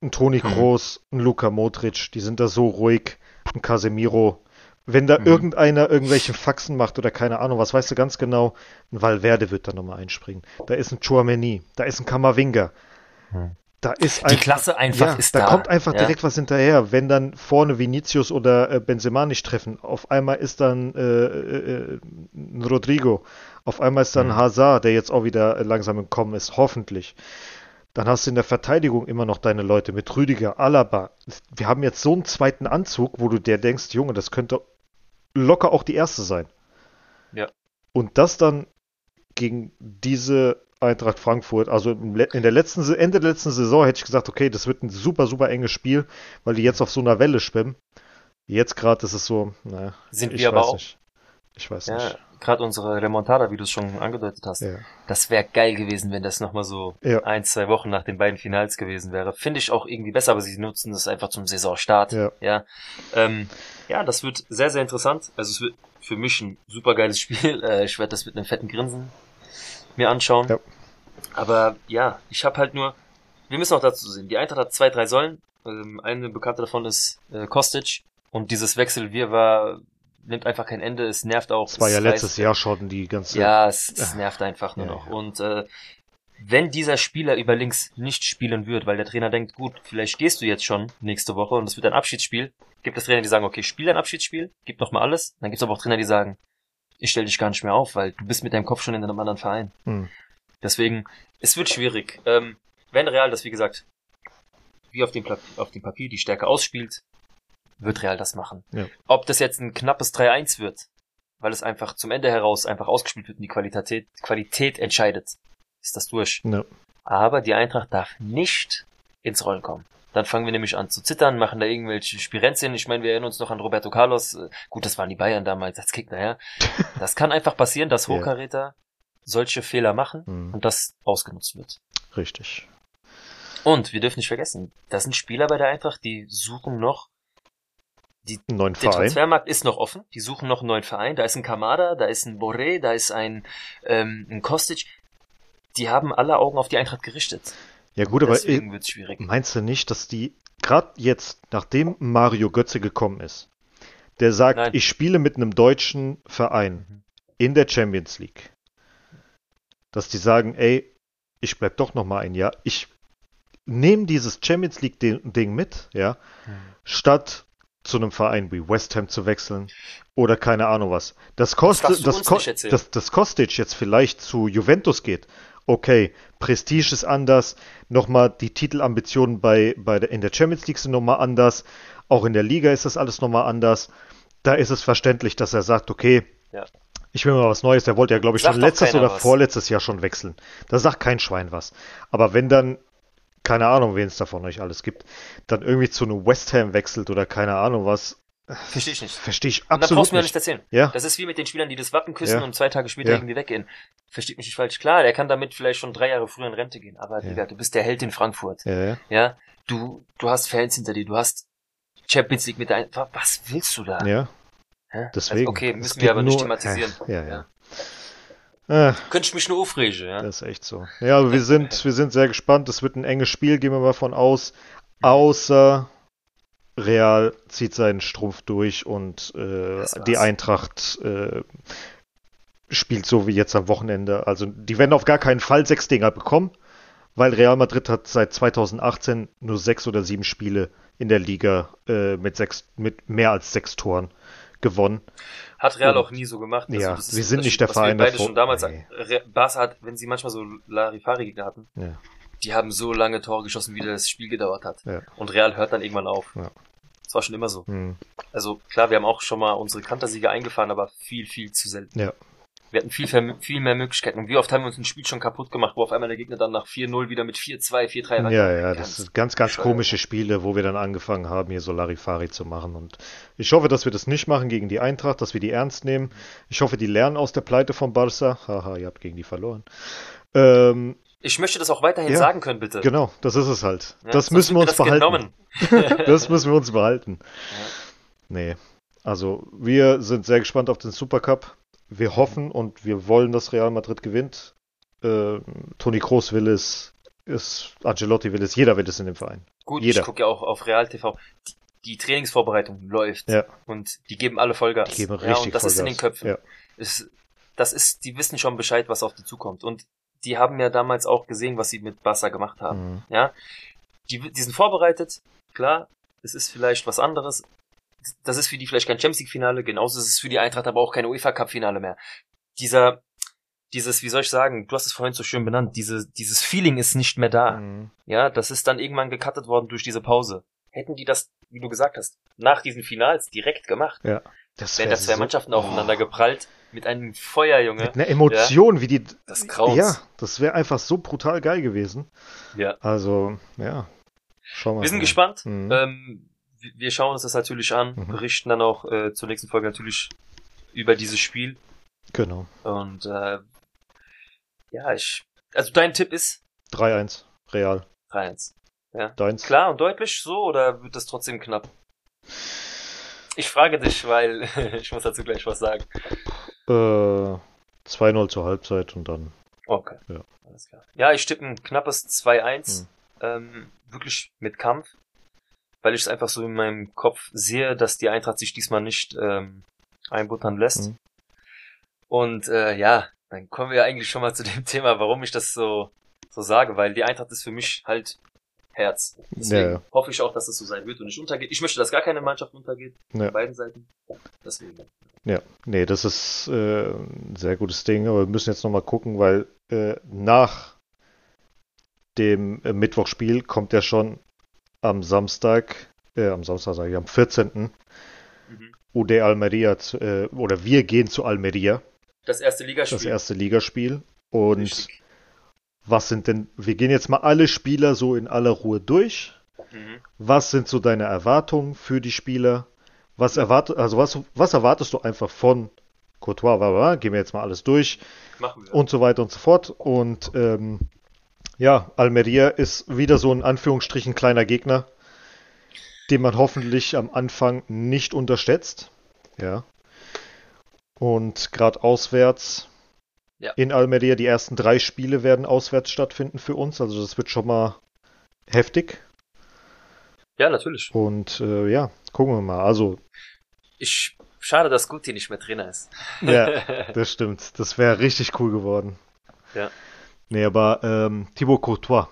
Ein Toni mhm. Kroos, ein Luka Modric, die sind da so ruhig. Ein Casemiro. Wenn da mhm. irgendeiner irgendwelche Faxen macht oder keine Ahnung, was weißt du ganz genau, ein Valverde wird da nochmal einspringen. Da ist ein Chouameni, da ist ein Kamavinga. Mhm. Da ist einfach, die Klasse einfach ja, ist da. Da kommt einfach ja. direkt was hinterher. Wenn dann vorne Vinicius oder äh, Benzema nicht treffen, auf einmal ist dann äh, äh, äh Rodrigo, auf einmal ist dann mhm. Hazard, der jetzt auch wieder langsam im Kommen ist, hoffentlich. Dann hast du in der Verteidigung immer noch deine Leute mit Rüdiger, Alaba. Wir haben jetzt so einen zweiten Anzug, wo du dir denkst, Junge, das könnte locker auch die erste sein. Ja. Und das dann gegen diese Eintracht Frankfurt. Also in der letzten, Ende der letzten Saison hätte ich gesagt, okay, das wird ein super, super enges Spiel, weil die jetzt auf so einer Welle schwimmen. Jetzt gerade ist es so, naja. Sind wir aber auch. Nicht. Ich weiß ja, nicht. Gerade unsere Remontada, wie du es schon angedeutet hast. Ja. Das wäre geil gewesen, wenn das nochmal so ja. ein, zwei Wochen nach den beiden Finals gewesen wäre. Finde ich auch irgendwie besser, aber sie nutzen das einfach zum Saisonstart. Ja. Ja, ähm, ja das wird sehr, sehr interessant. Also es wird für mich ein super geiles *laughs* Spiel. Äh, ich werde das mit einem fetten Grinsen mir anschauen. Ja. Aber ja, ich habe halt nur, wir müssen auch dazu sehen, die Eintracht hat zwei, drei Säulen. Ähm, eine bekannte davon ist äh, Kostic. Und dieses Wechselwirrwarr nimmt einfach kein Ende. Es nervt auch. Es war ja letztes heißt, Jahr schon die ganze. Ja, es, es nervt einfach nur ja, noch. Ja. Und äh, wenn dieser Spieler über links nicht spielen wird, weil der Trainer denkt, gut, vielleicht gehst du jetzt schon nächste Woche und es wird ein Abschiedsspiel, gibt es Trainer, die sagen, okay, spiel ein Abschiedsspiel, gib noch mal alles. Dann gibt es aber auch Trainer, die sagen, ich stell dich gar nicht mehr auf, weil du bist mit deinem Kopf schon in einem anderen Verein. Hm. Deswegen, es wird schwierig. Ähm, wenn Real das, wie gesagt, wie auf dem, auf dem Papier die Stärke ausspielt, wird Real das machen. Ja. Ob das jetzt ein knappes 3-1 wird, weil es einfach zum Ende heraus einfach ausgespielt wird und die Qualität, Qualität entscheidet, ist das durch. Ja. Aber die Eintracht darf nicht ins Rollen kommen. Dann fangen wir nämlich an zu zittern, machen da irgendwelche Spirenzien. Ich meine, wir erinnern uns noch an Roberto Carlos. Gut, das waren die Bayern damals als Gegner, ja. Das kann einfach passieren, dass Hochkaräter solche Fehler machen Mhm. und das ausgenutzt wird. Richtig. Und wir dürfen nicht vergessen, da sind Spieler bei der Eintracht, die suchen noch, neuen der Verein. Transfermarkt ist noch offen, die suchen noch einen neuen Verein, da ist ein Kamada, da ist ein Boré, da ist ein, ähm, ein Kostic, die haben alle Augen auf die Eintracht gerichtet. Ja gut, aber Deswegen wird's schwierig. Meinst du nicht, dass die, gerade jetzt, nachdem Mario Götze gekommen ist, der sagt, Nein. ich spiele mit einem deutschen Verein Mhm. in der Champions League, dass die sagen, ey, ich bleib doch noch mal ein Jahr, ich nehme dieses Champions League Ding mit, ja, statt zu einem Verein wie West Ham zu wechseln oder keine Ahnung was. Das kostet, das, uns ko das, das Kostic jetzt vielleicht zu Juventus geht. Okay, Prestige ist anders, nochmal die Titelambitionen bei, bei der, in der Champions League sind nochmal anders, auch in der Liga ist das alles nochmal anders. Da ist es verständlich, dass er sagt, okay, Ja. ich will mal was Neues. Der wollte ja, glaube ich, Sagt schon letztes oder was. vorletztes Jahr schon wechseln. Da sagt kein Schwein was. Aber wenn dann, keine Ahnung, wen es da von euch alles gibt, dann irgendwie zu einem West Ham wechselt oder keine Ahnung was, Verstehe ich nicht. verstehe ich Und dann absolut brauchst du mir ja nicht. nicht erzählen. Ja, Das ist wie mit den Spielern, die das Wappen küssen Ja. und zwei Tage später Ja. irgendwie weggehen. Versteht mich nicht falsch. Klar, der kann damit vielleicht schon drei Jahre früher in Rente gehen. Aber, Ja. Digga, du bist der Held in Frankfurt. ja, ja. Du, du hast Fans hinter dir, du hast Champions League mit deinen, wa- was willst du da? ja. Hä? Deswegen. Also okay, müssen wir aber nicht nur- thematisieren. Äh, ja, ja. Äh, Könnte ich mich nur aufregen, ja. das ist echt so. Ja, wir sind, wir sind sehr gespannt. Es wird ein enges Spiel, gehen wir mal von aus. Außer Real zieht seinen Strumpf durch und äh, Das die Eintracht äh, spielt so wie jetzt am Wochenende. Also die werden auf gar keinen Fall sechs Dinger bekommen, weil Real Madrid hat seit 2018 nur sechs oder sieben Spiele in der Liga äh, mit sechs, mit mehr als sechs Toren gewonnen. Hat Real Und- auch nie so gemacht. Also Ja, das wir sind nicht der was wir Verein beide davor. schon damals. Nee. Barca hat, wenn sie manchmal so Larifari-Gegner hatten, Ja. die haben so lange Tore geschossen, wie das Spiel gedauert hat. Ja. Und Real hört dann irgendwann auf. Ja. Das war schon immer so. Hm. Also klar, wir haben auch schon mal unsere Kantersiege eingefahren, aber viel, viel zu selten. Ja. Wir hatten viel, viel mehr Möglichkeiten. Und wie oft haben wir uns ein Spiel schon kaputt gemacht, wo auf einmal der Gegner dann nach 4-0 wieder mit 4-2, 4-3 weiter- Ja, ja, das sind ganz, ganz bescheuert. komische Spiele, wo wir dann angefangen haben, hier so Larifari zu machen. Und ich hoffe, dass wir das nicht machen gegen die Eintracht, dass wir die ernst nehmen. Ich hoffe, die lernen aus der Pleite von Barca. Haha, *laughs* ihr habt gegen die verloren. Ähm, Ich möchte das auch weiterhin Ja, sagen können, bitte. genau, das ist es halt. Ja, das müssen wir uns das behalten. *laughs* *laughs* das müssen wir uns behalten. Ja. Nee. Also, wir sind sehr gespannt auf den Supercup. Wir hoffen und wir wollen, dass Real Madrid gewinnt. Äh, Toni Kroos will es, ist, Ancelotti will es, jeder will es in dem Verein. Gut, Jeder. ich gucke ja auch auf Real TV. Die, die Trainingsvorbereitung läuft. Ja. Und die geben alle Vollgas. Die geben ja, richtig und das ist in den Vollgas. Köpfen. Ja. Es, das ist, die wissen schon Bescheid, was auf die zukommt. Und die haben ja damals auch gesehen, was sie mit Barca gemacht haben. Mhm. Ja, die, die sind vorbereitet, klar, es ist vielleicht was anderes. Das ist für die vielleicht kein Champions League Finale, genauso ist es für die Eintracht aber auch kein UEFA Cup Finale mehr. Dieser, dieses, wie soll ich sagen, du hast es vorhin so schön benannt, diese, dieses Feeling ist nicht mehr da. Mhm. Ja, das ist dann irgendwann gecuttet worden durch diese Pause. Hätten die das, wie du gesagt hast, nach diesen Finals direkt gemacht, Das wären wär da zwei so- Mannschaften Oh. aufeinander geprallt mit einem Feuer, Junge. Mit einer Emotion, wie die. Das Graus. Ja, das wäre einfach so brutal geil gewesen. Ja. Also, ja. Schauen wir Wir sind mal. gespannt. Mhm. Ähm, wir- schauen uns das natürlich an, Mhm. berichten dann auch äh, zur nächsten Folge natürlich über dieses Spiel. Genau. Und äh, ja, ich. Also dein Tipp ist 3-1, Real. 3-1. Deins. Klar und deutlich so oder wird das trotzdem knapp? Ich frage dich, weil *laughs* ich muss dazu gleich was sagen. Äh, 2-0 zur Halbzeit und dann. Okay. Ja. Alles klar. Ja, ich tippe ein knappes 2-1. Mhm. Ähm, wirklich mit Kampf. Weil ich es einfach so in meinem Kopf sehe, dass die Eintracht sich diesmal nicht ähm, einbuttern lässt. Mhm. Und äh, ja, dann kommen wir eigentlich schon mal zu dem *laughs* Thema, warum ich das so, so sage, weil die Eintracht ist für mich halt Herz. Deswegen Ja, hoffe ich auch, dass es so sein wird und nicht untergeht. Ich möchte, dass gar keine Mannschaft untergeht. Ja. Von beiden Seiten. Deswegen. Ja, nee, das ist äh, ein sehr gutes Ding, aber wir müssen jetzt nochmal gucken, weil äh, nach dem äh, Mittwochspiel kommt ja schon am Samstag, äh, am Samstag sage ich, am 14. Mhm. UD Almeria, zu, äh, oder wir gehen zu Almeria, Das erste Ligaspiel. das erste Ligaspiel. Und Richtig. Was sind denn, wir gehen jetzt mal alle Spieler so in aller Ruhe durch. Mhm. Was sind so deine Erwartungen für die Spieler? Was erwartet, also was, was erwartest du einfach von Courtois, bla, bla, gehen wir jetzt mal alles durch und so weiter und so fort. Und ähm, ja, Almeria ist wieder so in Anführungsstrichen kleiner Gegner, den man hoffentlich am Anfang nicht unterschätzt. Ja. Und gerade auswärts Ja. in Almeria, die ersten drei Spiele werden auswärts stattfinden für uns. Also das wird schon mal heftig. ja, natürlich. Und äh, ja, gucken wir mal. Also, Ich, schade, dass Guti nicht mehr Trainer ist. ja, *laughs* das stimmt. Das wäre richtig cool geworden. Ja. Nee, aber ähm, Thibaut Courtois,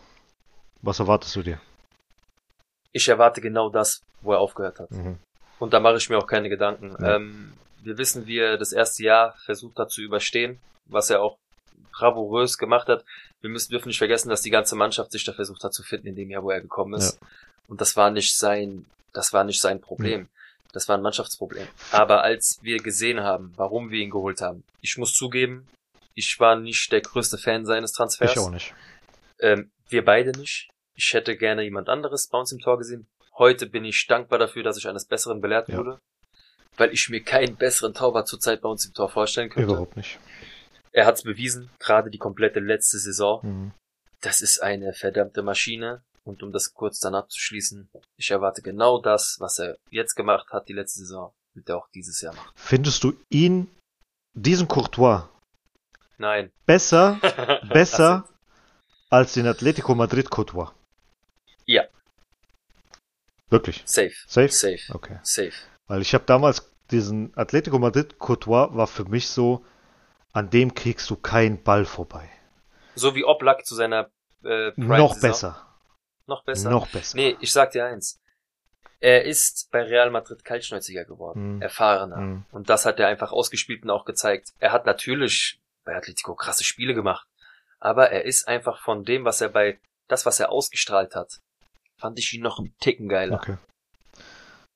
was erwartest du dir? Ich erwarte genau das, wo er aufgehört hat. Mhm. Und da mache ich mir auch keine Gedanken. Ja. Ähm, wir wissen, wie er das erste Jahr versucht hat zu überstehen, was er auch bravourös gemacht hat. Wir müssen dürfen nicht vergessen, dass die ganze Mannschaft sich da versucht hat zu finden in dem Jahr, wo er gekommen ist. Und das war nicht sein, das war nicht sein Problem. Das war ein Mannschaftsproblem. Aber als wir gesehen haben, warum wir ihn geholt haben, ich muss zugeben, ich war nicht der größte Fan seines Transfers. Ich auch nicht. Ähm, wir beide nicht. Ich hätte gerne jemand anderes bei uns im Tor gesehen. Heute bin ich dankbar dafür, dass ich eines Besseren belehrt Ja. wurde, weil ich mir keinen besseren Torwart zurzeit bei uns im Tor vorstellen könnte. Überhaupt nicht. Er hat es bewiesen, gerade die komplette letzte Saison. Mhm. Das ist eine verdammte Maschine. Und um das kurz dann abzuschließen, ich erwarte genau das, was er jetzt gemacht hat, die letzte Saison, wird er auch dieses Jahr machen. Findest du ihn, diesen Courtois, Nein. besser, *laughs* besser als den Atletico Madrid Courtois? Ja. Wirklich? Safe. Safe? Safe. Okay. Safe. Weil ich habe damals diesen Atletico Madrid Courtois war für mich so, an dem kriegst du keinen Ball vorbei. So wie Oblak zu seiner äh, Noch besser. Noch besser. Noch besser. Nee, ich sag dir eins. Er ist bei Real Madrid kaltschnäuziger geworden, Mhm. erfahrener. Mhm. Und das hat er einfach ausgespielt und auch gezeigt. Er hat natürlich bei Atletico krasse Spiele gemacht. Aber er ist einfach von dem, was er bei, das, was er ausgestrahlt hat, fand ich ihn noch einen Ticken geiler. Okay.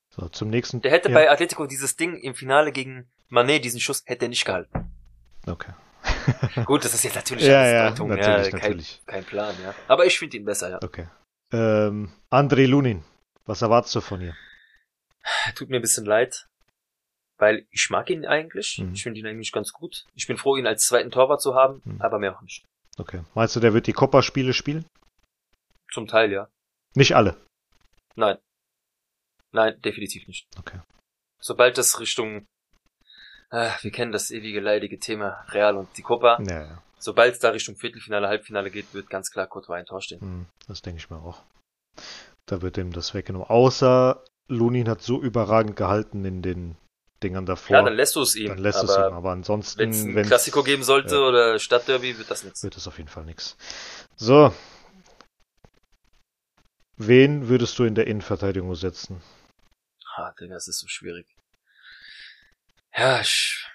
So, zum nächsten. Der hätte ja. bei Atletico dieses Ding im Finale gegen Manet, diesen Schuss, hätte er nicht gehalten. Okay. Gut, das ist jetzt natürlich Ja, ja, Deutung, natürlich, ja, kein, natürlich. kein Plan, ja. Aber ich finde ihn besser, ja. Okay. Ähm, André Lunin, was erwartest du von ihr? Tut mir ein bisschen leid, weil ich mag ihn eigentlich. Mhm. Ich finde ihn eigentlich ganz gut. Ich bin froh, ihn als zweiten Torwart zu haben, Mhm. aber mehr auch nicht. Okay. Meinst du, der wird die Copa-Spiele spielen? Zum Teil, ja. Nicht alle. Nein. Nein, definitiv nicht. Okay. Sobald das Richtung, ah, wir kennen das ewige leidige Thema Real und die Copa. Ja, ja. Sobald es da Richtung Viertelfinale, Halbfinale geht, wird ganz klar Courtois ein Tor stehen. Hm, das denke ich mir auch. Da wird ihm das weggenommen. Außer Lunin hat so überragend gehalten in den Dingern davor. Ja, dann lässt du es ihm. Dann lässt es aber ihm. Aber ansonsten, wenn es ein Klassiko geben sollte ja. oder Stadtderby, wird das nichts. wird es auf jeden Fall nichts. So. Wen würdest du in der Innenverteidigung setzen? Ah, Digga, das ist so schwierig. Ja, ich,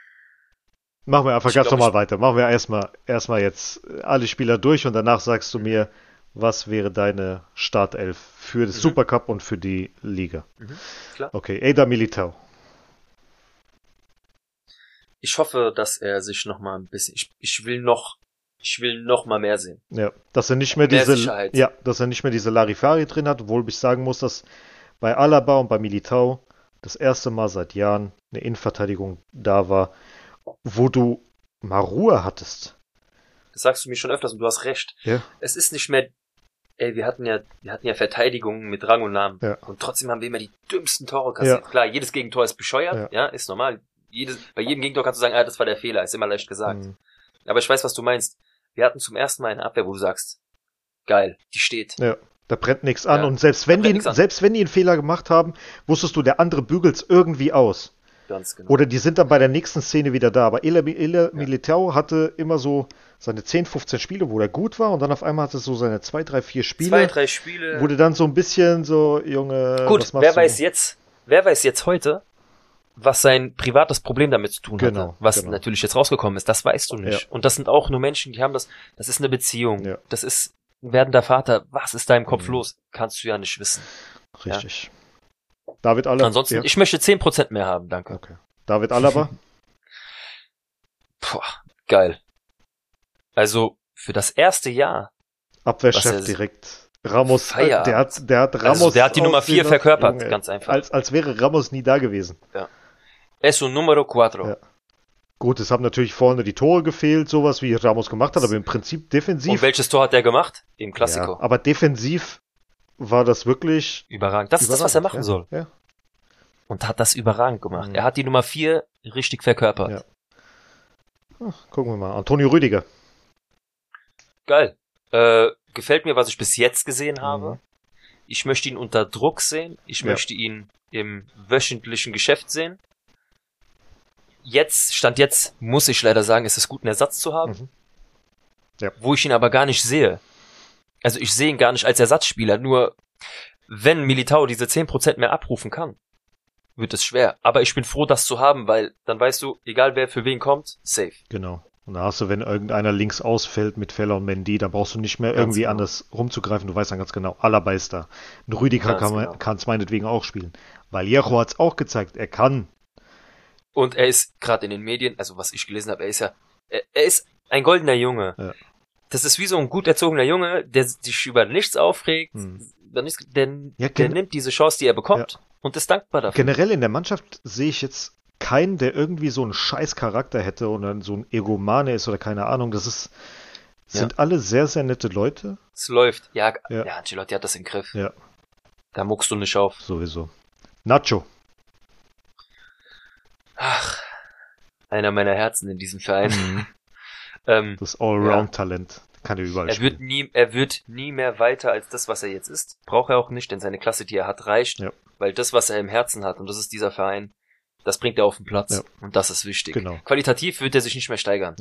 Machen wir einfach ganz normal weiter. Machen wir erstmal erstmal jetzt alle Spieler durch und danach sagst du mir, was wäre deine Startelf für den Mhm. Supercup und für die Liga. Mhm. Okay, Ada Militao. ich hoffe, dass er sich noch mal ein bisschen, ich, ich will noch, ich will noch mal mehr sehen. Ja, dass er nicht mehr Mehr diese Sicherheit. ja, dass er nicht mehr diese Larifari drin hat, obwohl ich sagen muss, dass bei Alaba und bei Militao das erste Mal seit Jahren eine Innenverteidigung da war, wo du mal Ruhe hattest. Das sagst du mir schon öfters und du hast recht. Ja. Es ist nicht mehr, ey, wir hatten ja, wir hatten ja Verteidigungen mit Rang und Namen. Ja. Und trotzdem haben wir immer die dümmsten Tore kassiert. Ja. Klar, jedes Gegentor ist bescheuert, ja, ist normal. Jedes, bei jedem Gegentor kannst du sagen, ah, das war der Fehler, ist immer leicht gesagt. Mhm. Aber ich weiß, was du meinst. Wir hatten zum ersten Mal eine Abwehr, wo du sagst, geil, die steht. Ja, da brennt nichts an Ja, und selbst wenn die selbst wenn die einen Fehler gemacht haben, wusstest du, der andere bügelt's irgendwie aus. Ganz genau. Oder die sind dann bei der nächsten Szene wieder da. Aber Ele, Ele Militao hatte immer so seine 10, 15 Spiele, wo er gut war und dann auf einmal hatte er so seine 2, 3, 4 Spiele, Zwei, drei Spiele. wo du dann so ein bisschen so, Junge, Gut, wer du? weiß jetzt, wer weiß jetzt heute, was sein privates Problem damit zu tun Genau, hatte, was genau. natürlich jetzt rausgekommen ist, das weißt du nicht. Ja. Und das sind auch nur Menschen, die haben das, das ist eine Beziehung, Ja. das ist werdender Vater, was ist da im Kopf Mhm. los, kannst du ja nicht wissen. Richtig. David Alaba. Ansonsten, ja. ich möchte 10% mehr haben, danke. Okay. David Alaba. *laughs* Puh, geil. Also, für das erste Jahr, Abwehrchef direkt. Ramos, äh, Feierabend. der hat, der hat Ramos. also der hat die Nummer 4 aussehen verkörpert. Junge, ganz einfach. Als, als wäre Ramos nie da gewesen. Es un numero cuatro. Ja. Gut, es haben natürlich vorne die Tore gefehlt, sowas wie Ramos gemacht hat, aber im Prinzip defensiv. Und welches Tor hat der gemacht? Im Klassiko. Ja, aber defensiv war das wirklich überragend. Das ist das, was er machen ja, soll. Ja. Und hat das überragend gemacht. Mhm. Er hat die Nummer 4 richtig verkörpert. Ja. Ach, gucken wir mal. Antonio Rüdiger. Geil. Äh, gefällt mir, was ich bis jetzt gesehen habe. Mhm. Ich möchte ihn unter Druck sehen. Ich möchte ihn im wöchentlichen Geschäft sehen. Jetzt, Stand jetzt, muss ich leider sagen, ist es gut, einen Ersatz zu haben. Mhm. Ja. Wo ich ihn aber gar nicht sehe. Also ich sehe ihn gar nicht als Ersatzspieler. Nur wenn Militao diese 10% mehr abrufen kann, wird es schwer. Aber ich bin froh, das zu haben, weil dann weißt du, egal wer für wen kommt, safe. Genau. Und da hast du, wenn irgendeiner links ausfällt mit Feller und Mendy, dann brauchst du nicht mehr Ganz irgendwie genau. anders rumzugreifen. Du weißt dann ganz genau, Alaba ist da. Ein Rüdiger Ganz kann genau. es meinetwegen auch spielen. Vallejo hat es auch gezeigt, er kann. Und er ist gerade in den Medien, also was ich gelesen habe, er ist ja, er, er ist ein goldener Junge. Ja. Das ist wie so ein gut erzogener Junge, der sich über nichts aufregt, Hm. der, Ja, der gen- nimmt diese Chance, die er bekommt und ist dankbar dafür. Generell in der Mannschaft sehe ich jetzt keinen, der irgendwie so einen scheiß Charakter hätte oder so ein Egomane ist oder keine Ahnung. Das ist, sind alle sehr, sehr nette Leute. Es läuft. Ja, Ja. ja. Ancelotti hat das im Griff. Ja. Da muckst du nicht auf. Sowieso. Nacho. Ach, einer meiner Herzen in diesem Verein. Mhm. *laughs* Ähm, Das Allround-Talent. Kann er überall er wird spielen. nie, er wird nie mehr weiter als das, was er jetzt ist. Braucht er auch nicht, denn seine Klasse, die er hat, reicht. Ja. Weil das, was er im Herzen hat, und das ist dieser Verein, das bringt er auf den Platz. Ja. Und das ist wichtig. Genau. Qualitativ wird er sich nicht mehr steigern.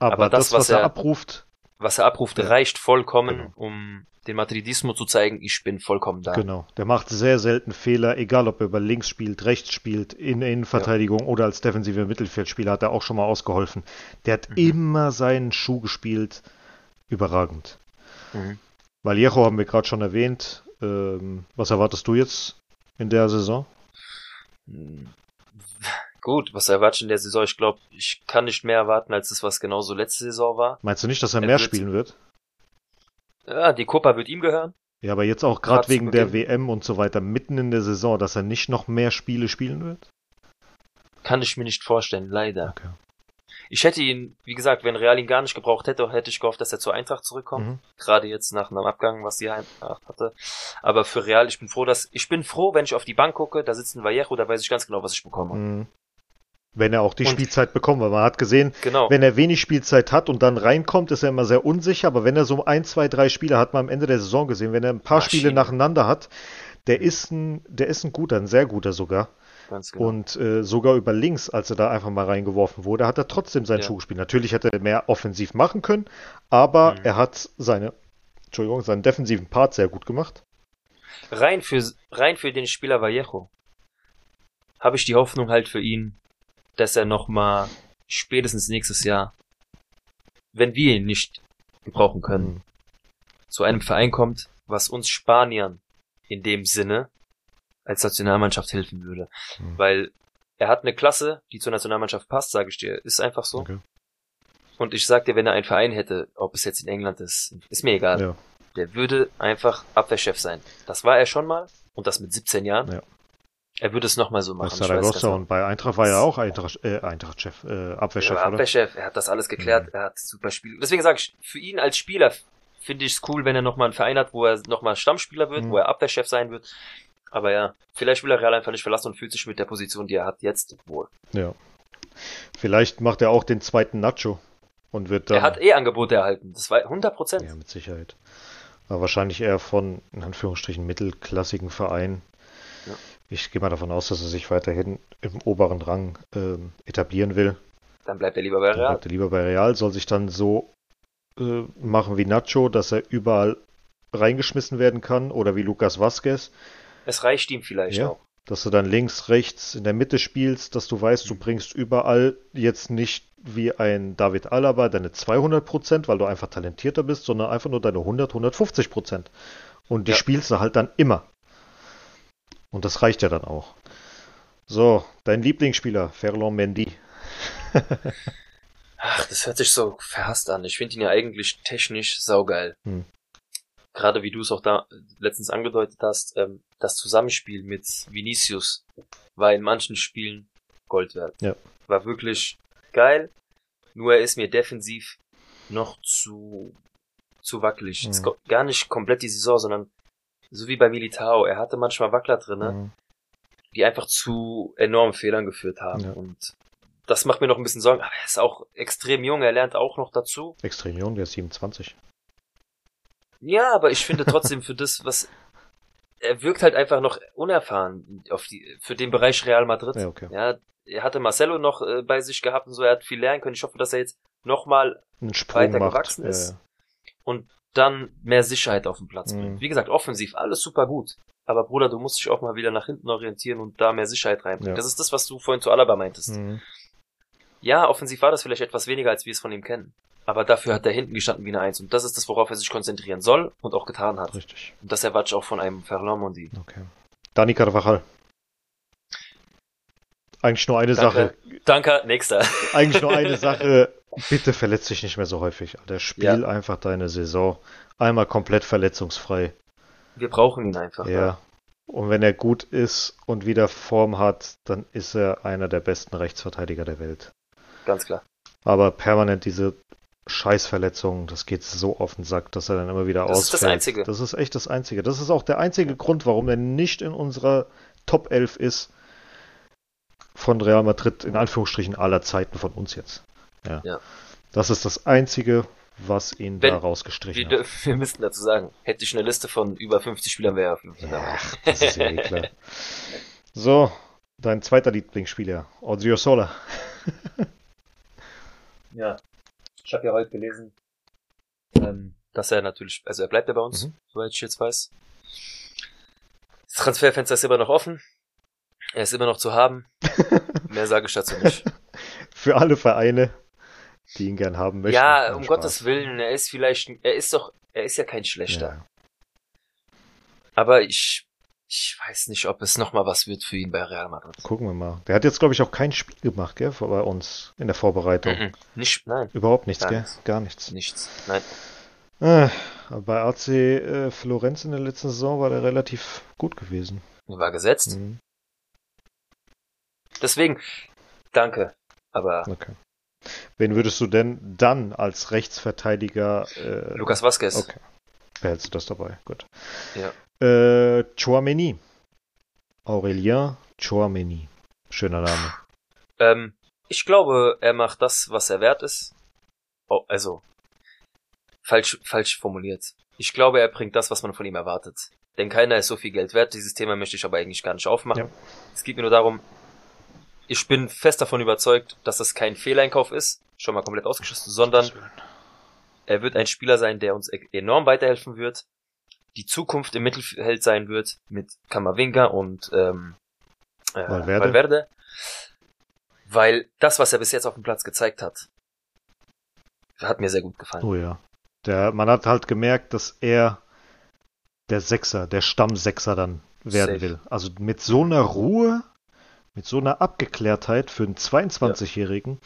Aber, aber das, das, was, was er, er- abruft, Was er abruft, Ja. reicht vollkommen, Genau. um den Madridismo zu zeigen, ich bin vollkommen da. genau. Der macht sehr selten Fehler, egal ob er über links spielt, rechts spielt, in der Innenverteidigung oder als defensiver Mittelfeldspieler hat er auch schon mal ausgeholfen. Der hat Mhm. immer seinen Schuh gespielt. Überragend. Mhm. Vallejo haben wir gerade schon erwähnt. Ähm, was erwartest du jetzt in der Saison? Gut, was erwarte ich in der Saison? Ich glaube, ich kann nicht mehr erwarten, als das, was genauso letzte Saison war. Meinst du nicht, dass er Er mehr wird- spielen wird? Ja, die Copa wird ihm gehören. Ja, aber jetzt auch gerade wegen der. WM und so weiter, mitten in der Saison, dass er nicht noch mehr Spiele spielen wird? Kann ich mir nicht vorstellen, leider. Okay. Ich hätte ihn, wie gesagt, wenn Real ihn gar nicht gebraucht hätte, hätte ich gehofft, dass er zur Eintracht zurückkommt. Mhm. Gerade jetzt nach einem Abgang, was die Eintracht hatte. Aber für Real, ich bin froh, dass, ich bin froh, wenn ich auf die Bank gucke, da sitzt ein Vallejo, da weiß ich ganz genau, was ich bekomme. Mhm. Wenn er auch die Und- Spielzeit bekommt, weil man hat gesehen, Genau. wenn er wenig Spielzeit hat und dann reinkommt, ist er immer sehr unsicher, aber wenn er so ein, zwei, drei Spiele hat man am Ende der Saison gesehen, wenn er ein paar Maschine. Spiele nacheinander hat, der ist ein, der ist ein guter, ein sehr guter sogar. genau. Und äh, sogar über links, als er da einfach mal reingeworfen wurde, hat er trotzdem seinen Ja. Schuh gespielt. Natürlich hätte er mehr offensiv machen können, aber Mhm. er hat seine, Entschuldigung, seinen defensiven Part sehr gut gemacht. rein für, rein für den Spieler Vallejo habe ich die Hoffnung halt für ihn, dass er nochmal spätestens nächstes Jahr, wenn wir ihn nicht gebrauchen können, zu einem Verein kommt, was uns Spaniern in dem Sinne als Nationalmannschaft helfen würde. Mhm. Weil er hat eine Klasse, die zur Nationalmannschaft passt, sage ich dir. Ist einfach so. Okay. Und ich sag dir, wenn er einen Verein hätte, ob es jetzt in England ist, ist mir egal. Ja. Der würde einfach Abwehrchef sein. Das war er schon mal und das mit 17 Jahren. Ja. Er würde es nochmal so Bei machen. Weiß Saragossa ganz genau. und bei Eintracht war er auch Eintracht, äh, Eintracht-Chef, äh, Abwehrchef, Er oder? Abwehrchef, er hat das alles geklärt, er hat super Spiel. Deswegen sage ich, für ihn als Spieler finde ich es cool, wenn er nochmal einen Verein hat, wo er nochmal Stammspieler wird, Mhm. wo er Abwehrchef sein wird. Aber ja, vielleicht will er Real einfach nicht verlassen und fühlt sich mit der Position, die er hat, jetzt wohl. Ja. Vielleicht macht er auch den zweiten Nacho und wird dann. er hat eh Angebote erhalten, das war 100 Prozent. Ja, mit Sicherheit. Aber wahrscheinlich eher von, in Anführungsstrichen, mittelklassigen Verein. Ich gehe mal davon aus, dass er sich weiterhin im oberen Rang ähm, etablieren will. Dann bleibt er lieber bei Dann Real. bleibt er lieber bei Real, soll sich dann so äh, machen wie Nacho, dass er überall reingeschmissen werden kann oder wie Lucas Vazquez, Es reicht ihm vielleicht Ja. auch. dass du dann links, rechts in der Mitte spielst, dass du weißt, du bringst überall jetzt nicht wie ein David Alaba deine 200 Prozent, weil du einfach talentierter bist, sondern einfach nur deine 100, 150 Prozent. Und die Ja. spielst du halt dann immer. Und das reicht ja dann auch. So, dein Lieblingsspieler, Ferland Mendy. *laughs* Ach, das hört sich so verhasst an. Ich finde ihn ja eigentlich technisch saugeil. Hm. Gerade wie du es auch da letztens angedeutet hast, ähm, das Zusammenspiel mit Vinicius war in manchen Spielen Gold wert. Ja. War wirklich geil. Nur er ist mir defensiv noch zu, zu wackelig. Mhm. Gar nicht komplett die Saison, sondern so wie bei Militao. Er hatte manchmal Wackler drinne, Mhm. die einfach zu enormen Fehlern geführt haben. Ja. Und das macht mir noch ein bisschen Sorgen. Aber er ist auch extrem jung. Er lernt auch noch dazu. Extrem jung, der ist 27. Ja, aber ich finde trotzdem für das, was er wirkt halt einfach noch unerfahren auf die, für den Bereich Real Madrid. Ja, okay. Ja, er hatte Marcelo noch äh, bei sich gehabt und so, er hat viel lernen können. Ich hoffe, dass er jetzt nochmal weiter macht. gewachsen ist. äh, und dann mehr Sicherheit auf den Platz Mhm. bringt. Wie gesagt, offensiv, alles super gut. Aber Bruder, du musst dich auch mal wieder nach hinten orientieren und da mehr Sicherheit reinbringen. Ja. Das ist das, was du vorhin zu Alaba meintest. mhm. Ja, offensiv war das vielleicht etwas weniger, als wir es von ihm kennen. Aber dafür hat er hinten gestanden wie eine Eins. Und das ist das, worauf er sich konzentrieren soll und auch getan hat. Richtig. Und das erwarte ich auch von einem Ferland Mondi. Okay. Dani Carvajal. Eigentlich nur eine Sache. Danke, nächster. Eigentlich nur eine *laughs* Sache. Bitte verletz dich nicht mehr so häufig. Alter. Spiel Ja. einfach deine Saison. Einmal komplett verletzungsfrei. Wir brauchen ihn einfach. Ja. Und wenn er gut ist und wieder Form hat, dann ist er einer der besten Rechtsverteidiger der Welt. Ganz klar. Aber permanent diese Scheißverletzungen, das geht so auf den Sack, dass er dann immer wieder Das ist ausfällt. das Einzige. Das ist echt das Einzige. Das ist auch der einzige Grund, warum er nicht in unserer Top 11 ist von Real Madrid, in Anführungsstrichen aller Zeiten von uns jetzt. Ja. Ja. Das ist das Einzige, was ihn da Wenn- rausgestrichen Wir, hat. dürfen- *laughs* wir müssten dazu sagen, hätte ich eine Liste von über 50 Spielern wäre er auf jeden Fall dabei. Ja, das ist ja eh klar. *laughs* So, dein zweiter Lieblingsspieler, Odriozola. *laughs* Ja. Ich habe ja heute gelesen, ähm, dass er natürlich, also er bleibt ja bei uns, Mhm. soweit ich jetzt weiß. Das Transferfenster ist immer noch offen. Er ist immer noch zu haben. Mehr sage ich dazu nicht. Für alle Vereine, die ihn gern haben möchten. ja, Nein, um Spaß. Gottes Willen, er ist vielleicht, er ist doch, er ist ja kein schlechter. Ja. Aber ich, ich weiß nicht, ob es nochmal was wird für ihn bei Real Madrid. Gucken wir mal. Der hat jetzt, glaube ich, auch kein Spiel gemacht, gell, bei uns in der Vorbereitung. Mhm. Nicht, nein, Überhaupt nichts, Gar gell? Gar nichts. nichts. Nein. Äh, bei AC äh, Florenz in der letzten Saison war der relativ gut gewesen. War gesetzt. Mhm. Deswegen, danke. Aber Okay. Wen würdest du denn dann als Rechtsverteidiger äh, Lukas Vasquez. Okay. Behältst du das dabei? Gut. Ja. Äh, Chouameni. Aurelien Chouameni. Schöner Name. Ähm, ich glaube, er macht das, was er wert ist. Oh, also, falsch, falsch formuliert. Ich glaube, er bringt das, was man von ihm erwartet. Denn keiner ist so viel Geld wert. Dieses Thema möchte ich aber eigentlich gar nicht aufmachen. Ja. Es geht mir nur darum, ich bin fest davon überzeugt, dass das kein Fehleinkauf ist, schon mal komplett ausgeschlossen, sondern er wird ein Spieler sein, der uns e- enorm weiterhelfen wird, die Zukunft im Mittelfeld sein wird mit Kamavinga und ähm, äh, Valverde. Valverde. Weil das, was er bis jetzt auf dem Platz gezeigt hat, hat mir sehr gut gefallen. Oh ja. Der, man hat halt gemerkt, dass er der Sechser, der Stammsechser dann werden Safe. will. Also mit so einer Ruhe, mit so einer Abgeklärtheit für einen 22-Jährigen,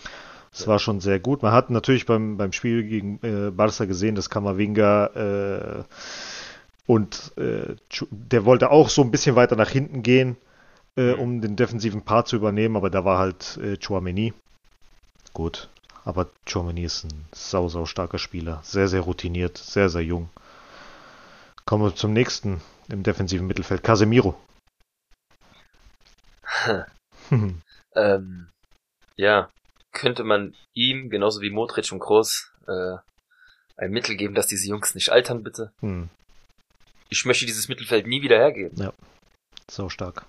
das Ja. war schon sehr gut. Man hat natürlich beim, beim Spiel gegen äh, Barca gesehen, dass Kamavinga äh, und äh, der wollte auch so ein bisschen weiter nach hinten gehen, äh, Mhm. um den defensiven Part zu übernehmen, aber da war halt äh, Chouameni. Gut, aber Chouameni ist ein sau, sau starker Spieler. Sehr, sehr routiniert, sehr, sehr jung. Kommen wir zum nächsten im defensiven Mittelfeld. Casemiro. *laughs* *laughs* ähm, ja, könnte man ihm, genauso wie Modric und Groß, äh, ein Mittel geben, dass diese Jungs nicht altern, bitte. hm, Ich möchte dieses Mittelfeld nie wieder hergeben. sau stark.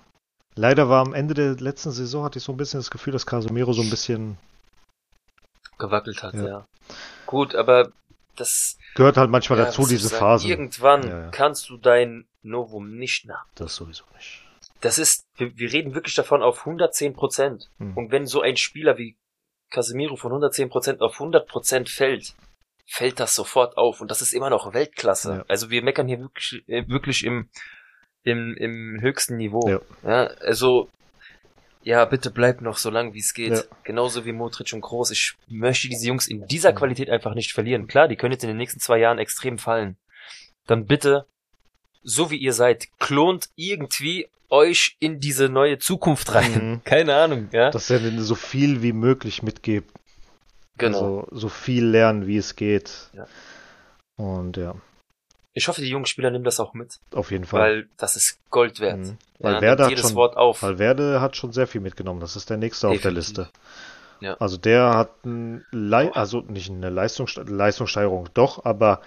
Leider war am Ende der letzten Saison, hatte ich so ein bisschen das Gefühl, dass Casemiro so ein bisschen Gewackelt hat, Ja. ja. Gut, aber das gehört halt manchmal ja, dazu, diese? Phase. Irgendwann Ja, ja. kannst du dein Novum nicht nach. Das sowieso nicht. Das ist, wir, wir reden wirklich davon auf 110 Prozent. Hm. Und wenn so ein Spieler wie Casemiro von 110 Prozent auf 100 Prozent fällt, fällt das sofort auf. Und das ist immer noch Weltklasse. Ja. Also wir meckern hier wirklich, äh, wirklich im, im, im höchsten Niveau. Ja. Ja, also, ja, bitte bleib noch so lang, wie es geht. Ja. Genauso wie Modric und Groß. Ich möchte diese Jungs in dieser Mhm. Qualität einfach nicht verlieren. Klar, die können jetzt in den nächsten zwei Jahren extrem fallen. Dann bitte, so wie ihr seid, klont irgendwie euch in diese neue Zukunft rein. Mhm. *laughs* Keine Ahnung, ja. Dass er denen so viel wie möglich mitgibt. Genau. Also so viel lernen, wie es geht. Ja. Und ja, Ich hoffe, die jungen Spieler nehmen das auch mit, auf jeden Fall. weil das ist Gold wert. Mhm. Ja, Weil nimmt Werder hat jedes schon, Wort auf. Valverde hat schon sehr viel mitgenommen. Das ist der nächste auf der Definitiv. Liste. Ja. Also der hat ein Lei also nicht eine Leistungs Leistungssteigerung, doch, aber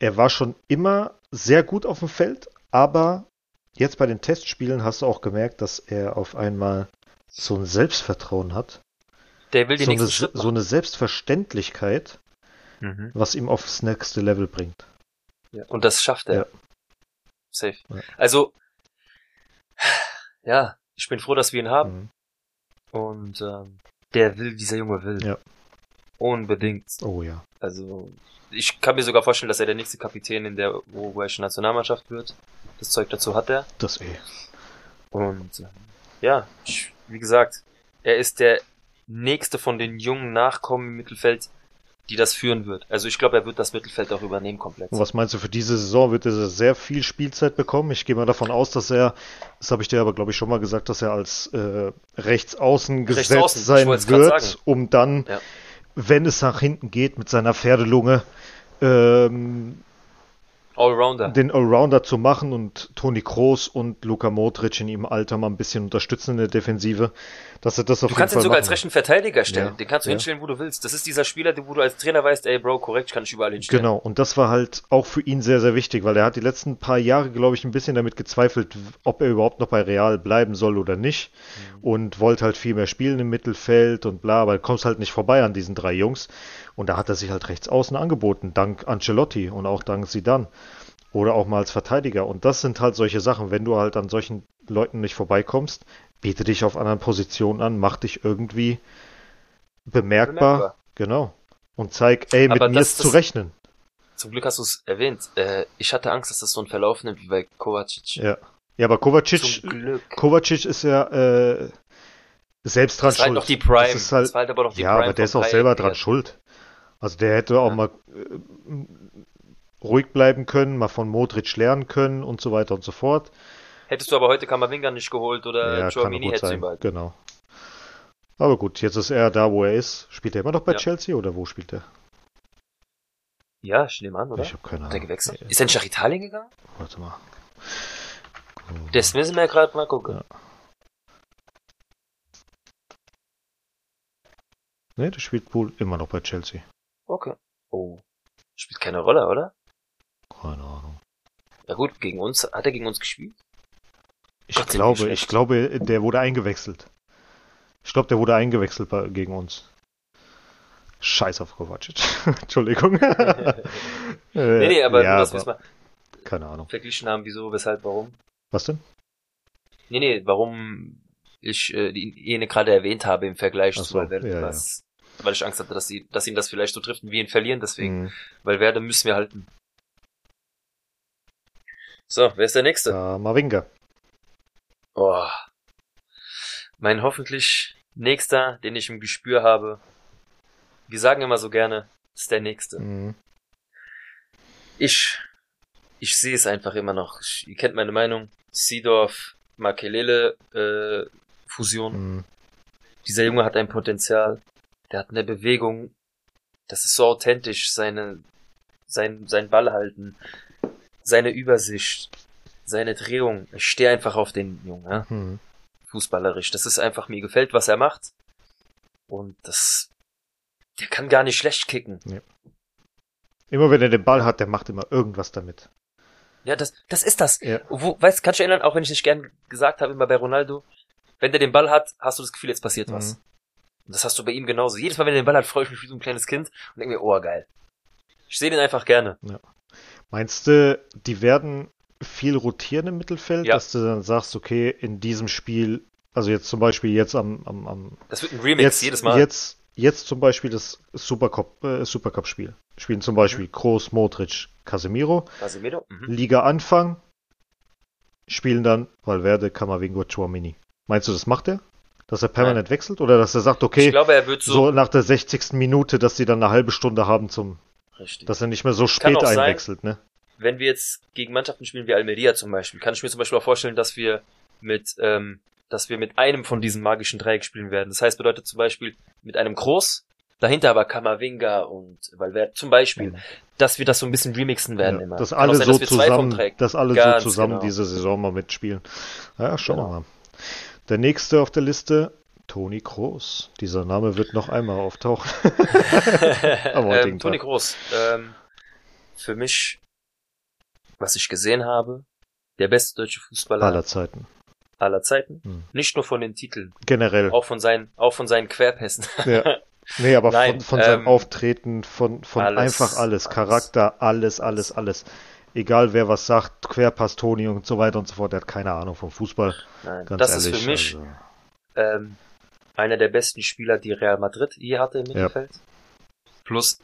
er war schon immer sehr gut auf dem Feld, aber jetzt bei den Testspielen hast du auch gemerkt, dass er auf einmal so ein Selbstvertrauen hat, Der will den so eine, so eine Selbstverständlichkeit. Mhm. was ihm aufs nächste Level bringt. Ja. Und das schafft er. Ja. Safe. Ja. Also, ja, ich bin froh, dass wir ihn haben. Mhm. Und ähm, der will, dieser Junge will. Ja. Unbedingt. Oh ja. Also, ich kann mir sogar vorstellen, dass er der nächste Kapitän in der uruguayischen Nationalmannschaft wird. Das Zeug dazu hat er. Das eh. Und ähm, ja, ich, wie gesagt, er ist der nächste von den jungen Nachkommen im Mittelfeld, die das führen wird. Also ich glaube, er wird das Mittelfeld auch übernehmen komplett. Und was meinst du, für diese Saison wird er sehr viel Spielzeit bekommen? Ich gehe mal davon aus, dass er, das habe ich dir aber glaube ich schon mal gesagt, dass er als äh, Rechtsaußen gesetzt Rechtsaußen, sein wird, um dann, Ja. Wenn es nach hinten geht, mit seiner Pferdelunge ähm, Allrounder. den Allrounder zu machen und Toni Kroos und Luka Modric in ihrem Alter mal ein bisschen unterstützen in der Defensive, dass er das auf Du jeden kannst ihn Fall sogar als machen rechten Verteidiger stellen. Ja, Den kannst du ja. hinstellen, wo du willst. Das ist dieser Spieler, wo du als Trainer weißt, ey Bro, korrekt, kann ich überall hinstellen. Genau, und das war halt auch für ihn sehr, sehr wichtig, weil er hat die letzten paar Jahre, glaube ich, ein bisschen damit gezweifelt, ob er überhaupt noch bei Real bleiben soll oder nicht. Mhm. Und wollte halt viel mehr spielen im Mittelfeld und bla, aber du kommst halt nicht vorbei an diesen drei Jungs. Und da hat er sich halt rechts außen angeboten, dank Ancelotti und auch dank Zidane. Oder auch mal als Verteidiger. Und das sind halt solche Sachen, wenn du halt an solchen Leuten nicht vorbeikommst, biete dich auf anderen Positionen an, mach dich irgendwie bemerkbar. Bemerkbar. Genau. Und zeig, ey, mit Aber mir ist zu rechnen. Zum Glück hast du es erwähnt. Äh, ich hatte Angst, dass das so ein Verlauf nimmt wie bei Kovacic. Ja. Ja, aber Kovacic. Kovacic ist ja äh, selbst dran Das halt schuld. noch die Prime. Das ist halt, das war halt aber noch die ja, Prime aber der ist auch selber dran schuld. Also der hätte auch Ja. mal äh, ruhig bleiben können, mal von Modric lernen können und so weiter und so fort. Hättest du aber heute Kamavinga nicht geholt oder ja, gut hättest du ihn behalten. Genau. Aber gut, jetzt ist er da, wo er ist. Spielt er immer noch bei Ja. Chelsea oder wo spielt er? Ja, ich nehme an, oder? Ich habe keine Hat er Ahnung. gewechselt? Ist er nicht nach Italien gegangen? Warte mal. Das müssen wir gerade mal gucken. Ja. Nee, der spielt wohl immer noch bei Chelsea. Okay. Oh. Spielt keine Rolle, oder? Keine Ahnung. Ja gut, gegen uns, hat er gegen uns gespielt? Ich Gott, glaube, ich glaube, der wurde eingewechselt. Ich glaube, der wurde eingewechselt bei, gegen uns. Scheiß auf Kovacic. *laughs* Entschuldigung. nee, *laughs* nee, nee, aber ja, wir aber, mal keine Ahnung. verglichen haben, wieso, weshalb, warum. Was denn? Nee, nee, warum ich äh, die- ihn gerade erwähnt habe im Vergleich Ach zu so, Valverde, ja, ja. was, weil ich Angst hatte, dass, sie, dass ihn das vielleicht so trifft und wir ihn verlieren, deswegen. Mhm. Valverde müssen wir halten. So, wer ist der Nächste? Ja, Mavinga. Oh. Mein hoffentlich Nächster, den ich im Gespür habe. Wir sagen immer so gerne, ist der Nächste. Mhm. Ich, ich sehe es einfach immer noch. Ich, ihr kennt meine Meinung. Seedorf, Makelele, äh, Fusion. Mhm. Dieser Junge hat ein Potenzial. Der hat eine Bewegung. Das ist so authentisch. Seine, sein, sein Ball halten. Seine Übersicht. Seine Drehung. Ich stehe einfach auf den Jungen, ja? Mhm. Fußballerisch. Das ist einfach, mir gefällt, was er macht. Und das, der kann gar nicht schlecht kicken. Immer wenn er den Ball hat, der macht immer irgendwas damit. Ja, das, das ist das. Ja. Wo, weißt, kannst du erinnern, auch wenn ich nicht gern gesagt habe, immer bei Ronaldo, wenn der den Ball hat, hast du das Gefühl, jetzt passiert was. Mhm. Und das hast du bei ihm genauso. Jedes Mal, wenn er den Ball hat, freue ich mich wie so ein kleines Kind und denke mir, oh, geil. Ich sehe den einfach gerne. Meinst du, die werden viel rotieren im Mittelfeld, Ja. dass du dann sagst, okay, in diesem Spiel, also jetzt zum Beispiel jetzt am, am, am Das wird ein Remix jetzt, jedes Mal. Jetzt, jetzt zum Beispiel das Supercup, äh, Supercup-Spiel. Spielen zum Beispiel Mhm. Kroos, Modric, Casemiro. Casemiro? Mhm. Liga Anfang spielen dann Valverde, Camavinga, Chouamini. Meinst du, das macht er? Dass er permanent wechselt? Oder dass er sagt, Ich okay, glaube, er wird so, so nach der 60. Minute, dass sie dann eine halbe Stunde haben zum, richtig. dass er nicht mehr so spät auch sein. einwechselt, ne? wenn wir jetzt gegen Mannschaften spielen wie Almeria zum Beispiel, kann ich mir zum Beispiel auch vorstellen, dass wir mit, ähm, dass wir mit einem von diesen magischen Dreieck spielen werden. Das heißt, bedeutet zum Beispiel mit einem Groß, dahinter aber Kamavinga und Valverde zum Beispiel, dass wir das so ein bisschen remixen werden Ja, immer. dass alle sein, so dass zusammen, dass alle Ganz so zusammen genau. diese Saison mal mitspielen. Ja, schauen wir Genau. mal. Der nächste auf der Liste, Toni Kroos. Dieser Name wird noch einmal auftauchen. *laughs* Ähm, Toni. Groß, ähm, für mich, was ich gesehen habe, der beste deutsche Fußballer Aller Zeiten. aller Zeiten. Hm. Nicht nur von den Titeln, Generell. auch von seinen, auch von seinen Querpässen. Ja. Nee, aber *laughs* Nein, von, von seinem ähm, Auftreten, von, von alles, einfach alles, alles. Charakter, alles, alles, alles. Egal wer was sagt, Querpass Toni und so weiter und so fort, der hat keine Ahnung vom Fußball. Nein, Ganz das ehrlich. ist für mich also, ähm, einer der besten Spieler, die Real Madrid je hatte im Mittelfeld. Plus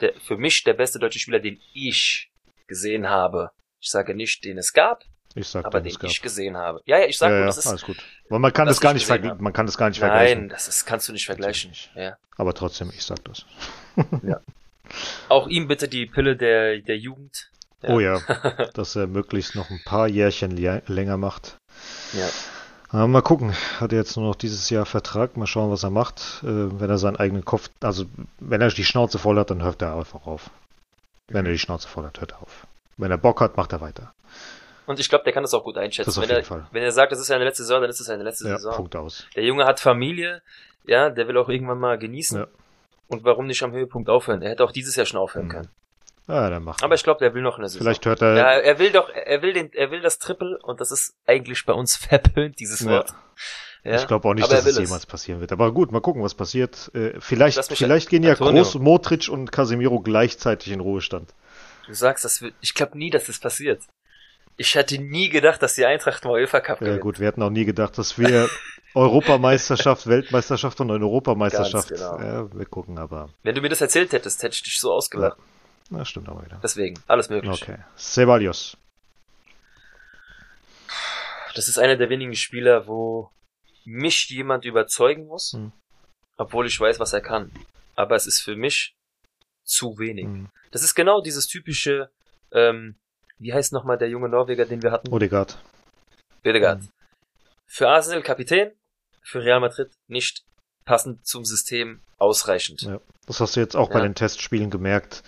der, für mich der beste deutsche Spieler, den ich gesehen habe. Ich sage nicht, den es gab, ich sag aber den ich gesehen habe. Ja, ja, ich sag ja, nur, ja, das ist alles gut. Weil man kann das gar ich nicht vergleichen. Man kann das gar nicht vergleichen. Nein, das ist, kannst du nicht vergleichen. Natürlich Ja. Aber trotzdem, ich sag das. *laughs* Auch ihm bitte die Pille der, der Jugend. Ja. Oh ja, *laughs* dass er möglichst noch ein paar Jährchen lä- länger macht. Ja. Aber mal gucken. Hat er jetzt nur noch dieses Jahr Vertrag. Mal schauen, was er macht. Äh, wenn er seinen eigenen Kopf, also wenn er die Schnauze voll hat, dann hört er einfach auf. Wenn er die Schnauze voll hat, hört er auf. Wenn er Bock hat, macht er weiter. Und ich glaube, der kann das auch gut einschätzen. Das auf wenn, jeden er, Fall. wenn er sagt, das ist seine letzte Saison, dann ist es seine letzte Ja, Saison. Punkt aus. Der Junge hat Familie, ja, der will auch irgendwann mal genießen. Ja. Und warum nicht am Höhepunkt aufhören? Er hätte auch dieses Jahr schon aufhören Mhm. können. Ja, dann macht Aber ich glaube, der will noch eine Saison. Vielleicht hört er. ja, er will doch, er will den, er will das Triple und das ist eigentlich bei uns *laughs* verpönt, dieses Ja. Wort. Ja. Ich glaube auch nicht, dass er es will es. jemals passieren wird. Aber gut, mal gucken, was passiert. Äh, vielleicht vielleicht gehen ja Antonio. Groß, Modric und Casemiro gleichzeitig in Ruhestand. Du sagst, das wird, ich glaube nie, dass das passiert. Ich hätte nie gedacht, dass die Eintracht mal UEFA Cup Ja gewinnt. gut, wir hätten auch nie gedacht, dass wir *laughs* Europameisterschaft, Weltmeisterschaft und eine Europameisterschaft. Ganz genau. Ja, wir gucken, aber. Wenn du mir das erzählt hättest, hätte ich dich so ausgelacht. Na, stimmt aber wieder. Deswegen, alles möglich. Okay. Ceballos. Das ist einer der wenigen Spieler, wo mich jemand überzeugen muss, Hm. obwohl ich weiß, was er kann. Aber es ist für mich zu wenig. Hm. Das ist genau dieses typische, ähm, wie heißt nochmal der junge Norweger, den wir hatten? Odegaard. Ödegaard. Hm. Für Arsenal Kapitän, für Real Madrid nicht passend zum System ausreichend. Ja. Das hast du jetzt auch bei Ja. den Testspielen gemerkt.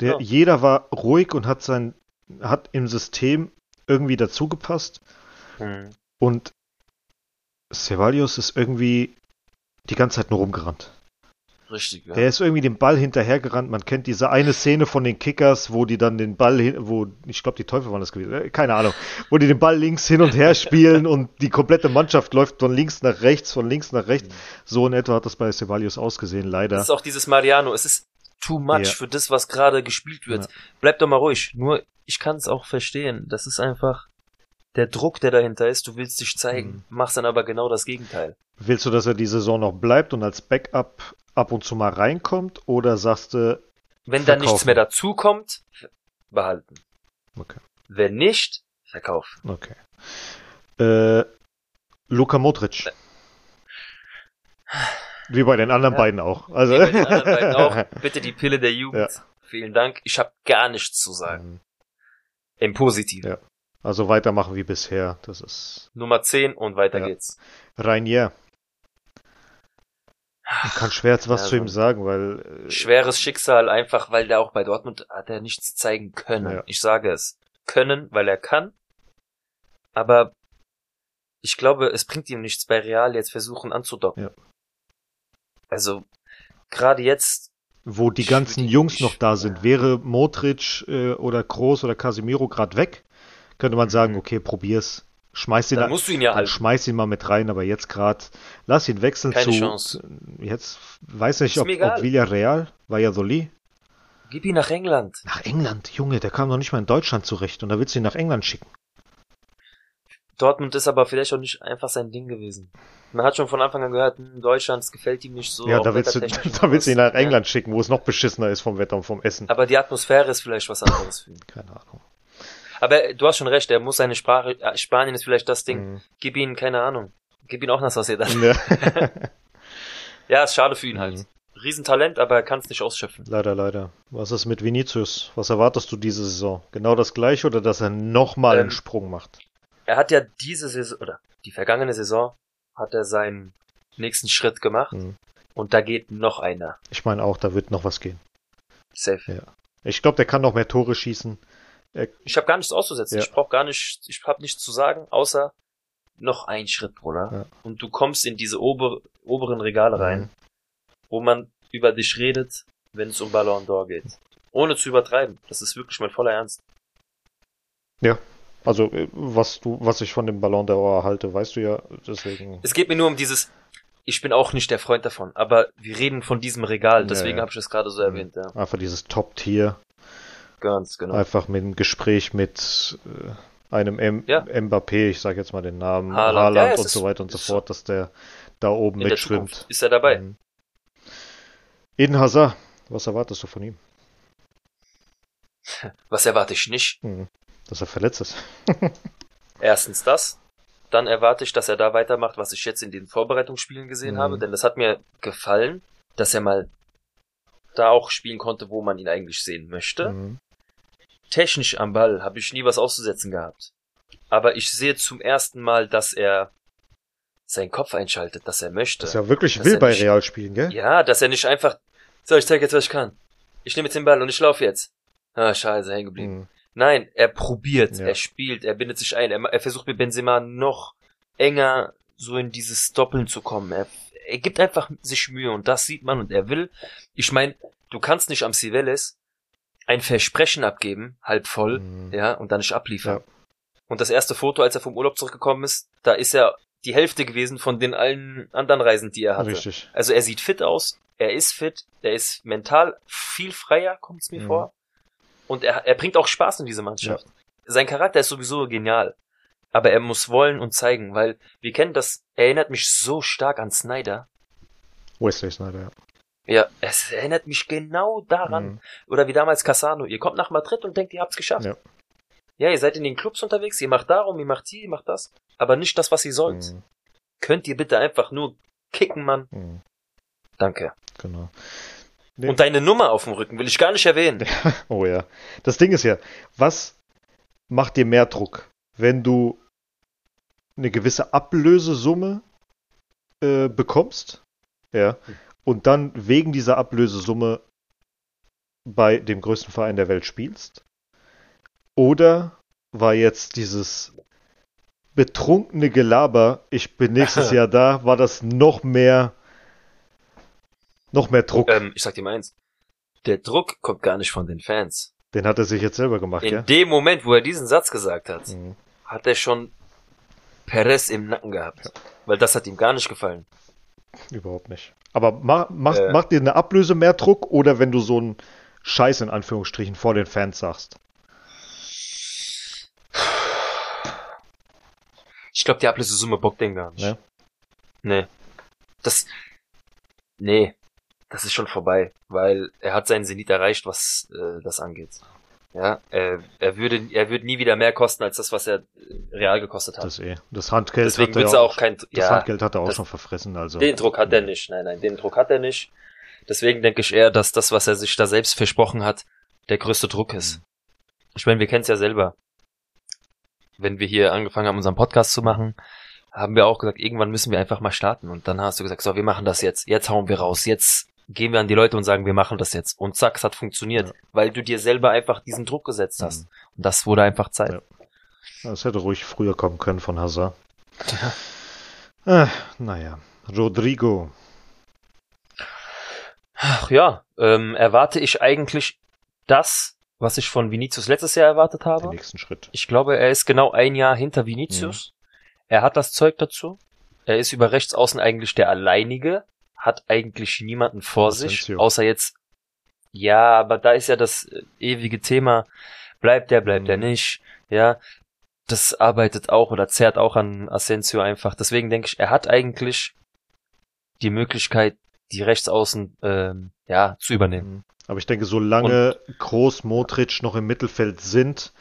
Der, Ja. Jeder war ruhig und hat sein, hat im System irgendwie dazugepasst. Hm. Und Ceballos ist irgendwie die ganze Zeit nur rumgerannt. Richtig, ja. Der ist irgendwie dem Ball hinterhergerannt. Man kennt diese eine Szene von den Kickers, wo die dann den Ball, hin, wo ich glaube die Teufel waren das gewesen, äh, keine Ahnung, wo die den Ball links hin und her spielen und die komplette Mannschaft läuft von links nach rechts, von links nach rechts. So in etwa hat das bei Ceballos ausgesehen, Das leider. ist auch dieses Mariano. Es ist too much Ja. für das, was gerade gespielt wird. Ja. Bleib doch mal ruhig. Nur, ich kann es auch verstehen. Das ist einfach der Druck, der dahinter ist. Du willst dich zeigen, Mhm. machst dann aber genau das Gegenteil. Willst du, dass er die Saison noch bleibt und als Backup ab und zu mal reinkommt oder sagst du, Wenn da nichts mehr dazukommt, behalten. okay, Wenn nicht, verkaufen. okay. Äh, Luka Modric. Wie bei den anderen Ja. beiden auch. Also, Wie bei den anderen beiden auch. *laughs* Bitte die Pille der Jugend. Ja. Vielen Dank. Ich habe gar nichts zu sagen. Im Positiven. Ja. Also weitermachen wie bisher. Das ist Nummer 10 und weiter Ja. geht's. Rainier. Ich kann schwer jetzt was Ja, zu ihm sagen, weil äh, Schweres Schicksal, einfach weil der auch bei Dortmund hat er nichts zeigen können. Ja. Ich sage es. Können, weil er kann. Aber ich glaube, es bringt ihm nichts bei Real jetzt versuchen anzudocken. Ja. Also, gerade jetzt, wo die ganzen Jungs noch da sind, wäre Modric äh, oder Kroos oder Casemiro gerade weg, könnte man sagen, okay, probier's. Schmeiß ihn, dann da, musst du ihn ja halten. schmeiß ihn mal mit rein, aber jetzt gerade lass ihn wechseln Keine zu Chance. jetzt weiß nicht, ob, ob Villarreal, Valladolid. Gib ihn nach England. Nach England, Junge, der kam noch nicht mal in Deutschland zurecht und da willst du ihn nach England schicken. Dortmund ist aber vielleicht auch nicht einfach sein Ding gewesen. Man hat schon von Anfang an gehört, hm, Deutschland gefällt ihm nicht so. ja, da willst, du, *laughs* da willst du ihn nach sowas. Ja. England schicken, wo es noch beschissener ist vom Wetter und vom Essen. Aber die Atmosphäre ist vielleicht was anderes für ihn. *laughs* Keine Ahnung. Aber du hast schon recht, er muss seine Sprache, äh, Spanien ist vielleicht das Ding. Mhm. Gib ihn, keine Ahnung. Gib ihn auch nach Sociedad. *laughs* Ja. Ja, ist schade für ihn halt. Mhm. Riesentalent, aber er kann es nicht ausschöpfen. Leider, leider. Was ist mit Vinicius? Was erwartest du diese Saison? Genau das gleiche oder dass er nochmal einen Ähm, Sprung macht? Er hat ja diese Saison, oder die vergangene Saison, hat er seinen nächsten Schritt gemacht. Mhm. Und da geht noch einer. Ich meine auch, da wird noch was gehen. Safe. Ja. Ich glaube, der kann noch mehr Tore schießen. Ich habe gar nichts auszusetzen. Ja. Ich brauche gar nicht, ich habe nichts zu sagen, außer noch ein Schritt, Bruder. Ja. Und du kommst in diese ober, oberen Regale rein, Mhm. wo man über dich redet, wenn es um Ballon d'Or geht. Ohne zu übertreiben. Das ist wirklich mein voller Ernst. Also, äh, was du, was ich von dem Ballon d'Or halte, weißt du ja, deswegen. Es geht mir nur um dieses, ich bin auch nicht der Freund davon, aber wir reden von diesem Regal, Ja, deswegen ja. habe ich das gerade so erwähnt, ja. Einfach dieses Top-Tier, Ganz genau. einfach mit einem Gespräch mit äh, einem M Ja. Mbappé, ich sage jetzt mal den Namen, Haaland. Haaland, Ja, es und so weiter und so fort, dass der da oben In der mitschwimmt. Ist er dabei. Mhm. Eden Hazard, was erwartest du von ihm? *laughs* Was erwarte ich nicht? Mhm. Dass er verletzt ist. *laughs* Erstens das. Dann erwarte ich, dass er da weitermacht, was ich jetzt in den Vorbereitungsspielen gesehen Mhm. habe, denn das hat mir gefallen, dass er mal da auch spielen konnte, wo man ihn eigentlich sehen möchte. Mhm. Technisch am Ball habe ich nie was auszusetzen gehabt. Aber ich sehe zum ersten Mal, dass er seinen Kopf einschaltet, dass er möchte. Das ist ja wirklich Dass will er bei nicht- Real spielen, gell? Ja, dass er nicht einfach, so, ich zeig jetzt, was ich kann. Ich nehme jetzt den Ball und ich laufe jetzt. Ah, scheiße, hängen geblieben. Mhm. Nein, er probiert, Ja. er spielt, er bindet sich ein, er, er versucht mit Benzema noch enger so in dieses Doppeln zu kommen. Er, er gibt einfach sich Mühe und das sieht man und er will. Ich meine, du kannst nicht am Civeles ein Versprechen abgeben, halb voll, Mhm. ja, und dann nicht abliefern. Ja. Und das erste Foto, als er vom Urlaub zurückgekommen ist, da ist er die Hälfte gewesen von den allen anderen Reisen, die er hatte. Richtig. Also er sieht fit aus, er ist fit, er ist mental viel freier, kommt es mir Mhm. vor. Und er, er bringt auch Spaß in diese Mannschaft. Sein Charakter ist sowieso genial. Aber er muss wollen und zeigen, weil wir kennen das, er erinnert mich so stark an Snyder. Wesley Snyder, ja. Ja, es erinnert mich genau daran. Mhm. Oder wie damals Cassano. Ihr kommt nach Madrid und denkt, ihr habt's geschafft. Ja. Ja, ihr seid in den Clubs unterwegs, ihr macht darum, ihr macht hier, ihr macht das. Aber nicht das, was ihr sollt. Mhm. Könnt ihr bitte einfach nur kicken, Mann? Mhm. Danke. Genau. Nee. Und deine Nummer auf dem Rücken will ich gar nicht erwähnen. *laughs* Oh ja. Das Ding ist ja, was macht dir mehr Druck, wenn du eine gewisse Ablösesumme äh, bekommst, ja, und dann wegen dieser Ablösesumme bei dem größten Verein der Welt spielst? Oder war jetzt dieses betrunkene Gelaber, ich bin nächstes *laughs* Jahr da, war das noch mehr, noch mehr Druck? Ähm, ich sag dir mal eins. Der Druck kommt gar nicht von den Fans. Den hat er sich jetzt selber gemacht, In ja? dem Moment, wo er diesen Satz gesagt hat, Mhm. hat er schon Perez im Nacken gehabt. Weil das hat ihm gar nicht gefallen. Überhaupt nicht. Aber ma, mach, Äh. macht dir eine Ablöse mehr Druck oder wenn du so einen Scheiß in Anführungsstrichen vor den Fans sagst? Ich glaube, die Ablösesumme bockt den gar nicht. Ne? Nee. Das. Nee. Das ist schon vorbei. Weil er hat seinen Zenit erreicht, was äh, das angeht. Ja, er, er würde er würde nie wieder mehr kosten als das, was er äh, real gekostet hat. Das eh. Das Handgeld Deswegen hat er ja auch kein. Das Ja, Handgeld hat er auch das- schon verfressen, also. Den Druck hat er nicht. Nein, nein, den Druck hat er nicht. Deswegen denke ich eher, dass das, was er sich da selbst versprochen hat, der größte Druck ist. Ich meine, wir kennen es ja selber. Wenn wir hier angefangen haben, unseren Podcast zu machen, haben wir auch gesagt, irgendwann müssen wir einfach mal starten. Und dann hast du gesagt, so, wir machen das jetzt. Jetzt hauen wir raus. Jetzt gehen wir an die Leute und sagen, wir machen das jetzt. Und zack, es hat funktioniert. Ja. Weil du dir selber einfach diesen Druck gesetzt hast. Mhm. Und das wurde einfach Zeit. Ja. Das hätte ruhig früher kommen können von Hazard. Ah, naja. Rodrigo. Ach ja, ähm, erwarte ich eigentlich das, was ich von Vinicius letztes Jahr erwartet Den habe. nächsten Schritt. Ich glaube, er ist genau ein Jahr hinter Vinicius. Er hat das Zeug dazu. Er ist über rechts außen eigentlich der Alleinige, hat eigentlich niemanden vor sich, außer jetzt. Ja, aber da ist ja das äh, ewige Thema. Bleibt der, bleibt Mhm. er nicht. Ja, das arbeitet auch oder zerrt auch an Asensio einfach. Deswegen denke ich, er hat eigentlich die Möglichkeit, die Rechtsaußen ähm, ja zu übernehmen. Mhm. Aber ich denke, solange Groß Modric noch im Mittelfeld sind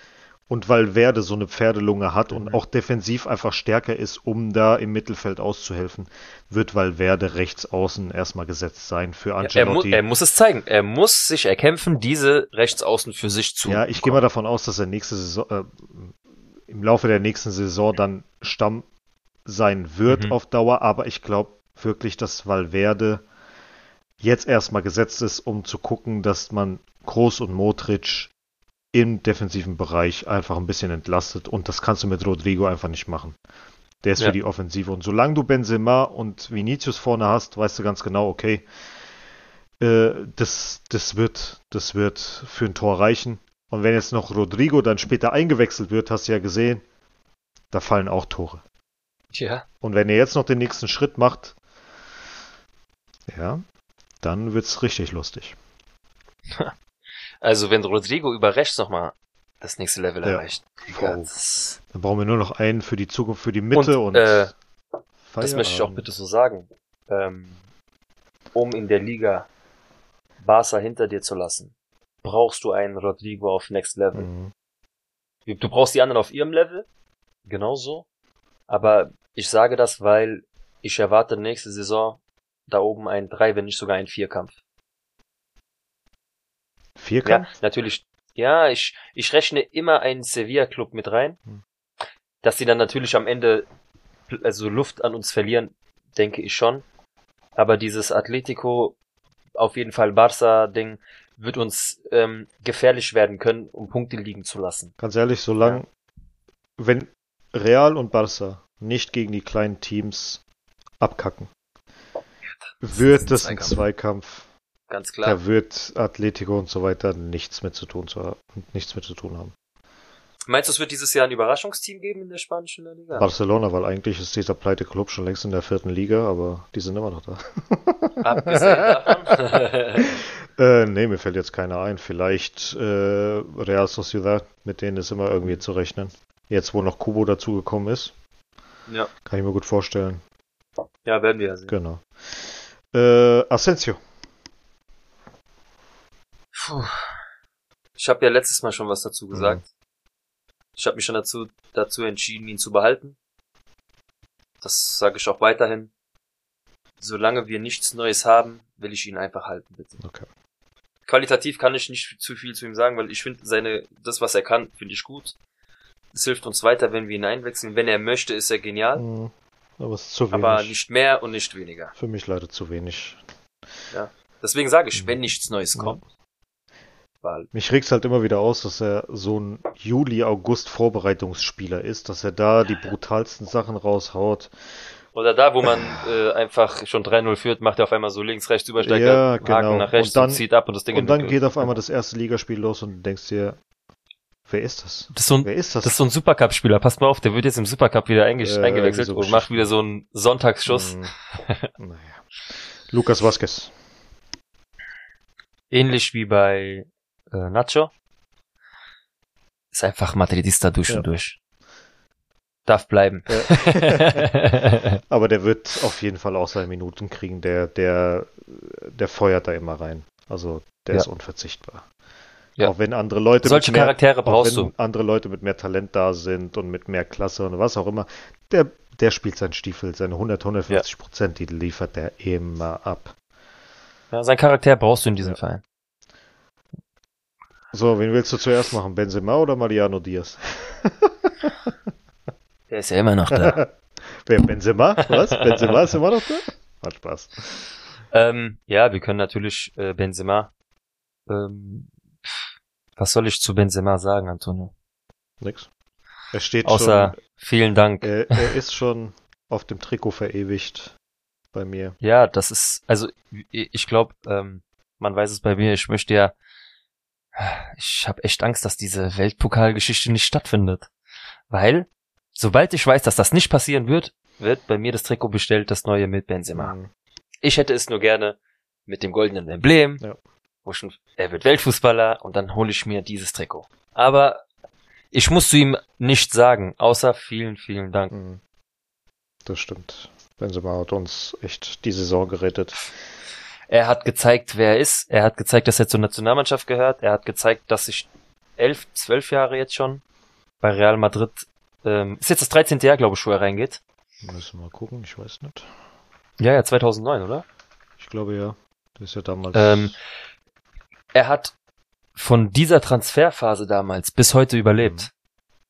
und Valverde so eine Pferdelunge hat und Mhm. auch defensiv einfach stärker ist, um da im Mittelfeld auszuhelfen, wird Valverde rechts außen erstmal gesetzt sein für Ja, er, mu Ancelotti. er muss es zeigen. Er muss sich erkämpfen, diese Rechtsaußen für sich zu. Ja, ich gehe mal davon aus, dass er nächste Saison, äh, im Laufe der nächsten Saison dann Stamm sein wird Mhm. auf Dauer, aber ich glaube wirklich, dass Valverde jetzt erstmal gesetzt ist, um zu gucken, dass man Groß und Modric im defensiven Bereich einfach ein bisschen entlastet und das kannst du mit Rodrigo einfach nicht machen. Der ist Ja. für die Offensive und solange du Benzema und Vinicius vorne hast, weißt du ganz genau, okay, äh, das, das wird, das wird für ein Tor reichen. Und wenn jetzt noch Rodrigo dann später eingewechselt wird, hast du ja gesehen, da fallen auch Tore. Ja. Und wenn er jetzt noch den nächsten Schritt macht, ja, dann wird's richtig lustig. *laughs* Also wenn Rodrigo über rechts nochmal das nächste Level Ja. erreicht. Das, Dann brauchen wir nur noch einen für die Zukunft, für die Mitte und, Und, äh, das möchte ich auch bitte so sagen. Ähm, um in der Liga Barca hinter dir zu lassen, brauchst du einen Rodrigo auf Next Level. Mhm. Du brauchst die anderen auf ihrem Level, genauso. Aber ich sage das, weil ich erwarte nächste Saison da oben einen Drei, wenn nicht sogar einen Vierkampf. Ja, Vierkampf? natürlich. Ja, ich, ich rechne immer einen Sevilla-Club mit rein. Hm. Dass sie dann natürlich am Ende also Luft an uns verlieren, denke ich schon. Aber dieses Atletico, auf jeden Fall Barca-Ding, wird uns ähm, gefährlich werden können, um Punkte liegen zu lassen. Ganz ehrlich, solange, wenn Real und Barca nicht gegen die kleinen Teams abkacken, wird das ein Zweikampf. Ganz klar. Da wird Atletico und so weiter nichts mit zu tun zu haben, nichts mit zu tun haben. Meinst du, es wird dieses Jahr ein Überraschungsteam geben in der spanischen Liga? Barcelona, weil eigentlich ist dieser pleite Club schon längst in der vierten Liga, aber die sind immer noch da. *laughs* Abgesehen davon. *laughs* Äh, nee, mir fällt jetzt keiner ein. Vielleicht äh, Real Sociedad, mit denen ist immer irgendwie zu rechnen. Jetzt, wo noch Kubo dazugekommen ist, ja. kann ich mir gut vorstellen. ja, werden wir ja sehen. Genau. Äh, Asensio. Puh. Ich habe ja letztes Mal schon was dazu gesagt. Ich habe mich schon dazu, dazu entschieden, ihn zu behalten. Das sage ich auch weiterhin. Solange wir nichts Neues haben, will ich ihn einfach halten, bitte. Okay. Qualitativ kann ich nicht zu viel zu ihm sagen, weil ich finde seine, das was er kann, finde ich gut. Es hilft uns weiter, wenn wir ihn einwechseln. Wenn er möchte, ist er genial, Mhm. Aber es ist zu wenig. aber nicht mehr und nicht weniger. Für mich leider zu wenig. Deswegen sage ich, Mhm. wenn nichts Neues Ja. Weil, Mich regt's halt immer wieder aus, dass er so ein Juli-August-Vorbereitungsspieler ist, dass er da die brutalsten Sachen raushaut. Oder da, wo man äh, einfach schon 3-0 führt, macht er auf einmal so links, rechts Übersteiger, Ja, Haken genau. nach rechts Und dann- und zieht ab und das Ding Und dann geht auf einmal das erste Ligaspiel los und du denkst dir, wer ist das? das ist, so ein, Wer ist das? das ist so ein Supercup-Spieler, passt mal auf, der wird jetzt im Supercup wieder einge Äh, eingewechselt so und macht wieder so einen Sonntagsschuss. Hm, *laughs* naja. Lukas Vasquez. Ähnlich wie bei äh, Nacho. Ist einfach Madridista durch Ja. und durch. Darf bleiben. *laughs* Aber der wird auf jeden Fall auch seine Minuten kriegen. Der, der, der feuert da immer rein. Also der Ja. ist unverzichtbar. Ja. Auch wenn andere Leute Solche mit mehr, Charaktere auch brauchst du. andere Leute mit mehr Talent da sind und mit mehr Klasse und was auch immer, der, der spielt seinen Stiefel, seine 100, 150 Prozent, die liefert der immer ab. Ja, sein Charakter brauchst du in diesem Ja. Verein. So, wen willst du zuerst machen? Benzema oder Mariano Diaz? *laughs* Der ist ja immer noch da. *laughs* Wer, Benzema? Was? Benzema ist immer noch da? Hat Spaß. ähm, ja, wir können natürlich äh, Benzema. Ähm, was soll ich zu Benzema sagen, Antonio? Nix. Er steht Außer schon, vielen Dank. er, er ist schon auf dem Trikot verewigt bei mir. Ja, das ist, also ich ich glaube, ähm, man weiß es bei mir, ich möchte ja, ich habe echt Angst, dass diese Weltpokalgeschichte nicht stattfindet. Weil, sobald ich weiß, dass das nicht passieren wird, wird bei mir das Trikot bestellt, das neue mit Benzema. Mhm. Ich hätte es nur gerne mit dem goldenen Emblem, Ja. wo schon, er wird Weltfußballer und dann hole ich mir dieses Trikot. Aber ich muss zu ihm nichts sagen, außer vielen, vielen Dank. Mhm. Das stimmt. Benzema hat uns echt die Saison gerettet. Er hat gezeigt, wer er ist. Er hat gezeigt, dass er zur Nationalmannschaft gehört. Er hat gezeigt, dass sich elf, zwölf Jahre jetzt schon bei Real Madrid, ähm, ist jetzt das 13. Jahr, glaube ich, wo er reingeht. Müssen wir mal gucken, ich weiß nicht. Ja, ja, 2009, oder? Ich glaube ja. Das ist ja damals. Ähm, Er hat von dieser Transferphase damals bis heute überlebt. Mhm.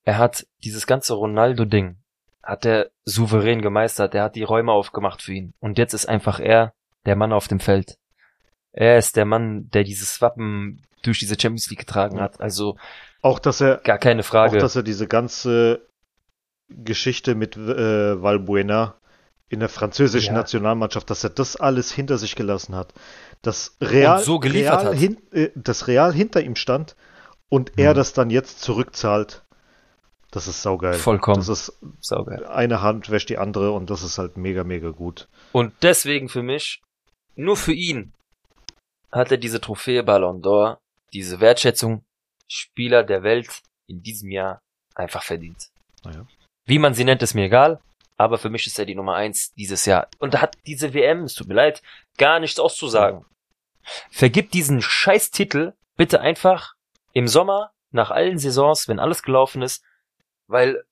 Er hat dieses ganze Ronaldo-Ding, hat er souverän gemeistert. Er hat die Räume aufgemacht für ihn. Und jetzt ist einfach er der Mann auf dem Feld. er ist der Mann, der dieses Wappen durch diese Champions League getragen hat. Also Auch, dass er, gar keine auch, Frage. dass er diese ganze Geschichte mit äh, Valbuena in der französischen Ja. Nationalmannschaft, dass er das alles hinter sich gelassen hat. Das Real, so geliefert Real hat. Hin, äh, das Real hinter ihm stand und er Mhm. das dann jetzt zurückzahlt. Das ist saugeil. Vollkommen. Das ist Saugeil. eine Hand wäscht die andere und das ist halt mega, mega gut. Und deswegen für mich, nur für ihn, hat er diese Trophäe Ballon d'Or, diese Wertschätzung Spieler der Welt in diesem Jahr einfach verdient. Naja. Wie man sie nennt, ist mir egal, aber für mich ist er die Nummer eins dieses Jahr. Und da hat diese WM, es tut mir leid, gar nichts auszusagen. Vergib diesen Scheißtitel bitte einfach im Sommer, nach allen Saisons, wenn alles gelaufen ist, weil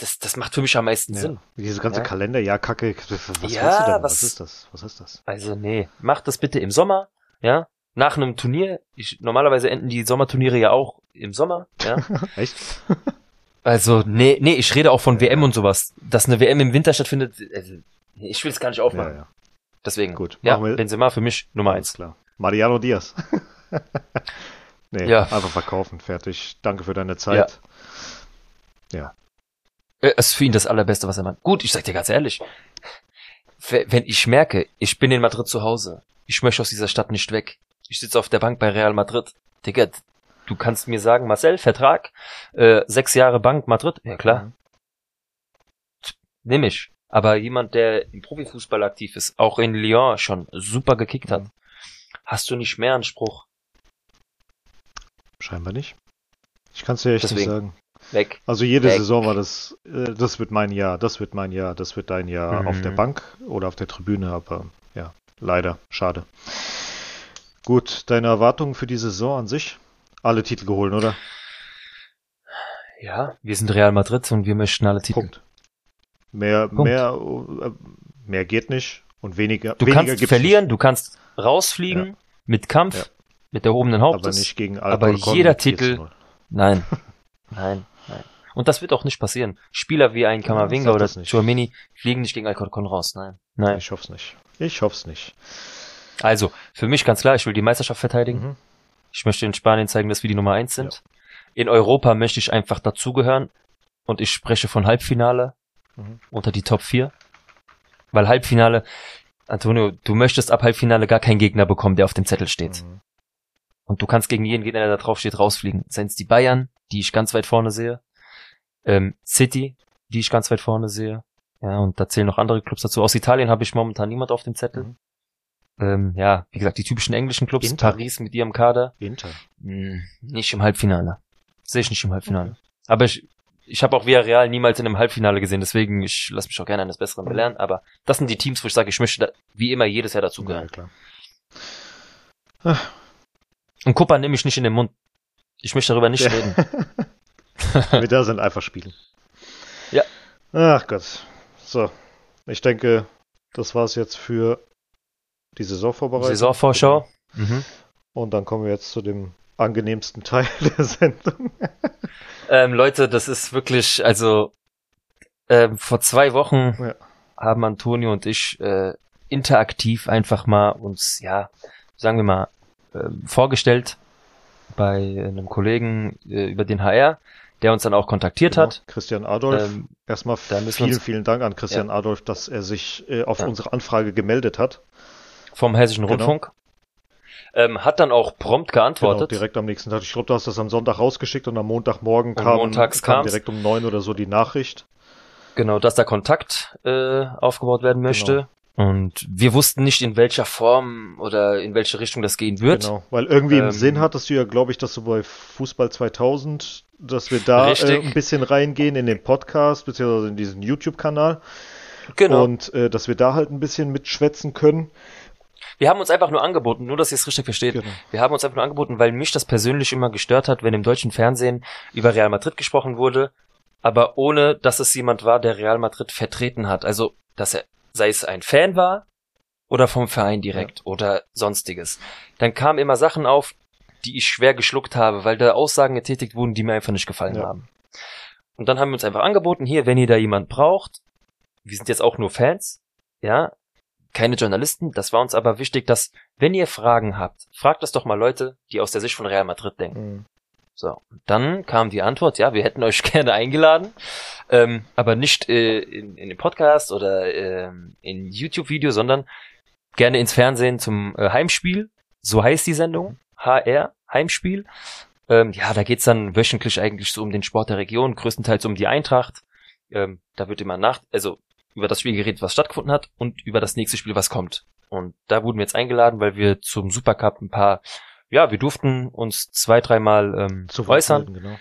das, das macht für mich am meisten Ja. Sinn. Diese ganze Ja. Kalenderjahr-Kacke, was Ja, du denn? was- Was ist das? Was ist das? Also nee, macht das bitte im Sommer, ja? Nach einem Turnier. Ich, normalerweise enden die Sommerturniere ja auch im Sommer, ja? *laughs* Echt? Also nee, nee, ich rede auch von WM und sowas. Dass eine WM im Winter stattfindet, also, ich will es gar nicht Ja, aufmachen. ja. Deswegen, Gut, ja, machen wir- Benzema für mich Nummer Alles eins. klar. Mariano Diaz. *laughs* nee, Ja. einfach verkaufen, fertig. Danke für deine Zeit. Ja. Äh, ist für ihn das allerbeste, was er macht. Gut, ich sag dir ganz ehrlich, wenn ich merke, ich bin in Madrid zu Hause, ich möchte aus dieser Stadt nicht weg, ich sitze auf der Bank bei Real Madrid, Digga, du kannst mir sagen, Marcel, Vertrag, äh, sechs Jahre Bank Madrid, ja klar, Mhm. nimm ich. Aber jemand, der im Profifußball aktiv ist, auch in Lyon schon super gekickt hat, Mhm. hast du nicht mehr Anspruch. Scheinbar nicht. Ich kann es dir echt nicht Deswegen. sagen. Weg. Also jede Weg. Saison war das, äh, das wird mein Jahr, das wird mein Jahr, das wird dein Jahr Mhm. auf der Bank oder auf der Tribüne, aber ja, leider, schade. Gut, deine Erwartungen für die Saison an sich? Alle Titel geholt, oder? Ja, wir sind Real Madrid und wir möchten alle Titel. Punkt. Mehr, Punkt. mehr, äh, mehr geht nicht und weniger, Du weniger kannst verlieren, du kannst rausfliegen mit Kampf, Ja. mit erhobenen nicht, Hauptes. aber nicht gegen aber Alcorcon jeder mit 4 zu Titel- 0. Nein, *laughs* nein, nein. Und das wird auch nicht passieren. Spieler wie ein Kamavinga oder. Chouamini fliegen nicht gegen Alcorcon raus. Nein, nein. Ich hoff's nicht. Ich hoff's nicht. Also, für mich ganz klar, ich will die Meisterschaft verteidigen. Mhm. Ich möchte in Spanien zeigen, dass wir die Nummer eins sind. In Europa möchte ich einfach dazugehören. Und ich spreche von Halbfinale Mhm. unter die Top 4. Weil Halbfinale, Antonio, du möchtest ab Halbfinale gar keinen Gegner bekommen, der auf dem Zettel steht. Mhm. Und du kannst gegen jeden Gegner, der da drauf steht, rausfliegen. Seien es die Bayern, die ich ganz weit vorne sehe. Ähm, City, die ich ganz weit vorne sehe. Ja, und da zählen noch andere Clubs dazu. Aus Italien habe ich momentan niemand auf dem Zettel. Mhm. Ähm, ja, wie gesagt, die typischen englischen Clubs, Inter. Paris mit ihrem Kader, Inter. mh, nicht im Halbfinale. Sehe ich nicht im Halbfinale. Aber ich, ich habe auch Villarreal niemals in einem Halbfinale gesehen, deswegen ich lasse mich auch gerne eines Besseren Mhm. belehren. Aber das sind die Teams, wo ich sage, ich möchte da, wie immer jedes Jahr Ja, dazugehören. klar. Und Kuppa nehme ich nicht in den Mund. Ich möchte darüber nicht Ja. reden. *laughs* Wir da sind einfach spielen. Ja. Ach Gott. So. Ich denke, das war's jetzt für die Saisonvorbereitung. Saisonvorschau. Mhm. Und dann kommen wir jetzt zu dem angenehmsten Teil *laughs* der Sendung. Ähm, Leute, das ist wirklich, also ähm, vor zwei Wochen Ja. haben Antonio und ich äh, interaktiv einfach mal uns, ja, sagen wir mal, ähm, vorgestellt bei einem Kollegen äh, über den HR, der uns dann auch kontaktiert Genau. hat. Christian Adolf. Ähm, Erstmal vielen, vielen Dank an Christian Adolf, dass er sich äh, auf Ja. unsere Anfrage gemeldet hat. vom Hessischen Genau. Rundfunk. Ähm, hat dann auch prompt Genau, geantwortet. direkt am nächsten Tag. Ich glaube, du hast das am Sonntag rausgeschickt und am Montagmorgen Und kam, montags kam kam's. direkt um neun oder so die Nachricht. Genau, dass da Kontakt äh, aufgebaut werden möchte. Und wir wussten nicht, in welcher Form oder in welche Richtung das gehen wird. Genau, weil irgendwie im Ähm, Sinn hattest du ja, glaube ich, dass du bei Fußball 2000, dass wir da äh, ein bisschen reingehen in den Podcast, beziehungsweise in diesen YouTube-Kanal Genau. und äh, dass wir da halt ein bisschen mitschwätzen können. Wir haben uns einfach nur angeboten, nur dass ihr es richtig versteht. Genau. Wir haben uns einfach nur angeboten, weil mich das persönlich immer gestört hat, wenn im deutschen Fernsehen über Real Madrid gesprochen wurde, aber ohne, dass es jemand war, der Real Madrid vertreten hat. Also, dass er, sei es ein Fan war oder vom Verein direkt oder sonstiges. Dann kamen immer Sachen auf, die ich schwer geschluckt habe, weil da Aussagen getätigt wurden, die mir einfach nicht gefallen Ja. haben. Und dann haben wir uns einfach angeboten, hier, wenn ihr da jemand braucht, wir sind jetzt auch nur Fans, ja, keine Journalisten. Das war uns aber wichtig, dass, wenn ihr Fragen habt, fragt das doch mal Leute, die aus der Sicht von Real Madrid denken. Mhm. So, dann kam die Antwort, ja, wir hätten *laughs* euch gerne eingeladen, ähm, aber nicht äh, in, in den Podcast oder ähm, in YouTube-Video, sondern gerne ins Fernsehen zum äh, Heimspiel. So heißt die Sendung, HR, Heimspiel. Ähm, ja, da geht's dann wöchentlich eigentlich so um den Sport der Region, größtenteils um die Eintracht. Ähm, da wird immer nach, also über das Spiel geredet, was stattgefunden hat und über das nächste Spiel, was kommt. Und da wurden wir jetzt eingeladen, weil wir zum Supercup ein paar ja, wir durften uns zwei, dreimal ähm, Zu äußern. Melden, genau.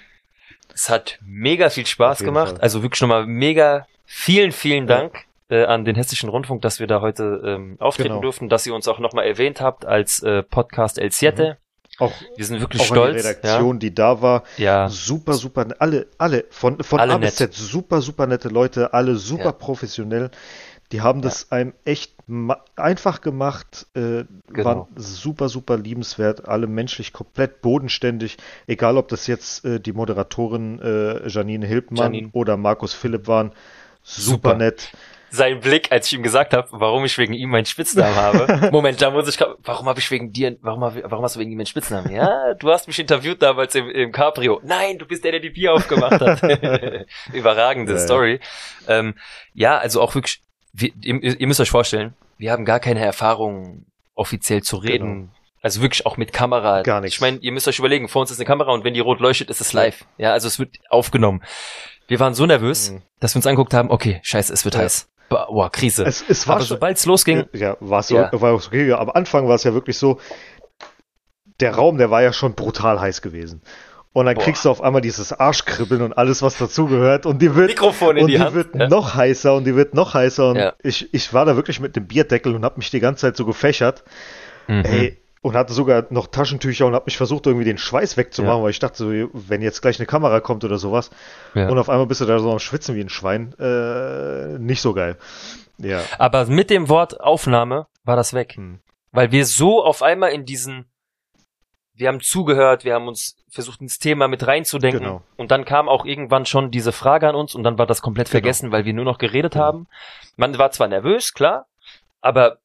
Es hat mega viel Spaß gemacht. Fall. Also wirklich nochmal mega vielen, vielen Ja. Dank äh, an den Hessischen Rundfunk, dass wir da heute ähm, auftreten Genau. durften, dass ihr uns auch nochmal erwähnt habt als äh, Podcast El Siete. Auch, Wir sind wirklich auch an die stolz. Redaktion, die da war. Ja, ja, Super, super, alle, alle, von, von Alle A bis Z, super, super nette Leute, alle super Ja. professionell. Die haben das einem echt einfach gemacht, äh, Genau. waren super, super liebenswert, alle menschlich komplett bodenständig, egal ob das jetzt äh, die Moderatorin äh, Janine Hilbmann Janine. oder Markus Philipp waren, super, Super. nett. Sein Blick, als ich ihm gesagt habe, warum ich wegen ihm meinen Spitznamen habe. *laughs* Moment, da muss ich, warum habe ich wegen dir, warum, hab, ich- warum hast du wegen ihm meinen Spitznamen? Ja, du hast mich interviewt damals im, im Cabrio. Nein, du bist der, der die Bier aufgemacht hat. *laughs* Überragende Ja, ja. Story. Ähm, ja, also auch wirklich, wir, ihr, ihr müsst euch vorstellen, wir haben gar keine Erfahrung, offiziell zu reden. Also wirklich auch mit Kamera. Genau. Gar nichts. Ich meine, ihr müsst euch überlegen, vor uns ist eine Kamera und wenn die rot leuchtet, ist es live. Ja, also es wird aufgenommen. Wir waren so nervös, Mhm. dass wir uns angeguckt haben, okay, scheiße, es wird Ja. heiß. Boah, Krise. Es, es war Aber sobald es losging, Ja, war es so, Ja. war okay. Am Anfang war es ja wirklich so, der Raum, der war ja schon brutal heiß gewesen. Und dann Boah. kriegst du auf einmal dieses Arschkribbeln und alles, was dazugehört. Und die wird, Mikrofon in und die die Hand. wird ja. noch heißer und die wird noch heißer. Und Ja. ich, ich war da wirklich mit dem Bierdeckel und habe mich die ganze Zeit so gefächert. Mhm. Ey, und hatte sogar noch Taschentücher und habe mich versucht, irgendwie den Schweiß wegzumachen, Ja. weil ich dachte, so, wenn jetzt gleich eine Kamera kommt oder sowas. Ja. Und auf einmal bist du da so am Schwitzen wie ein Schwein. Äh, nicht so geil. Ja. Aber mit dem Wort Aufnahme war das weg. Hm. Weil wir so auf einmal in diesen, wir haben zugehört, wir haben uns versucht ins Thema mit reinzudenken. Genau. Und dann kam auch irgendwann schon diese Frage an uns und dann war das komplett Genau. vergessen, weil wir nur noch geredet Genau. haben. Man war zwar nervös, klar, aber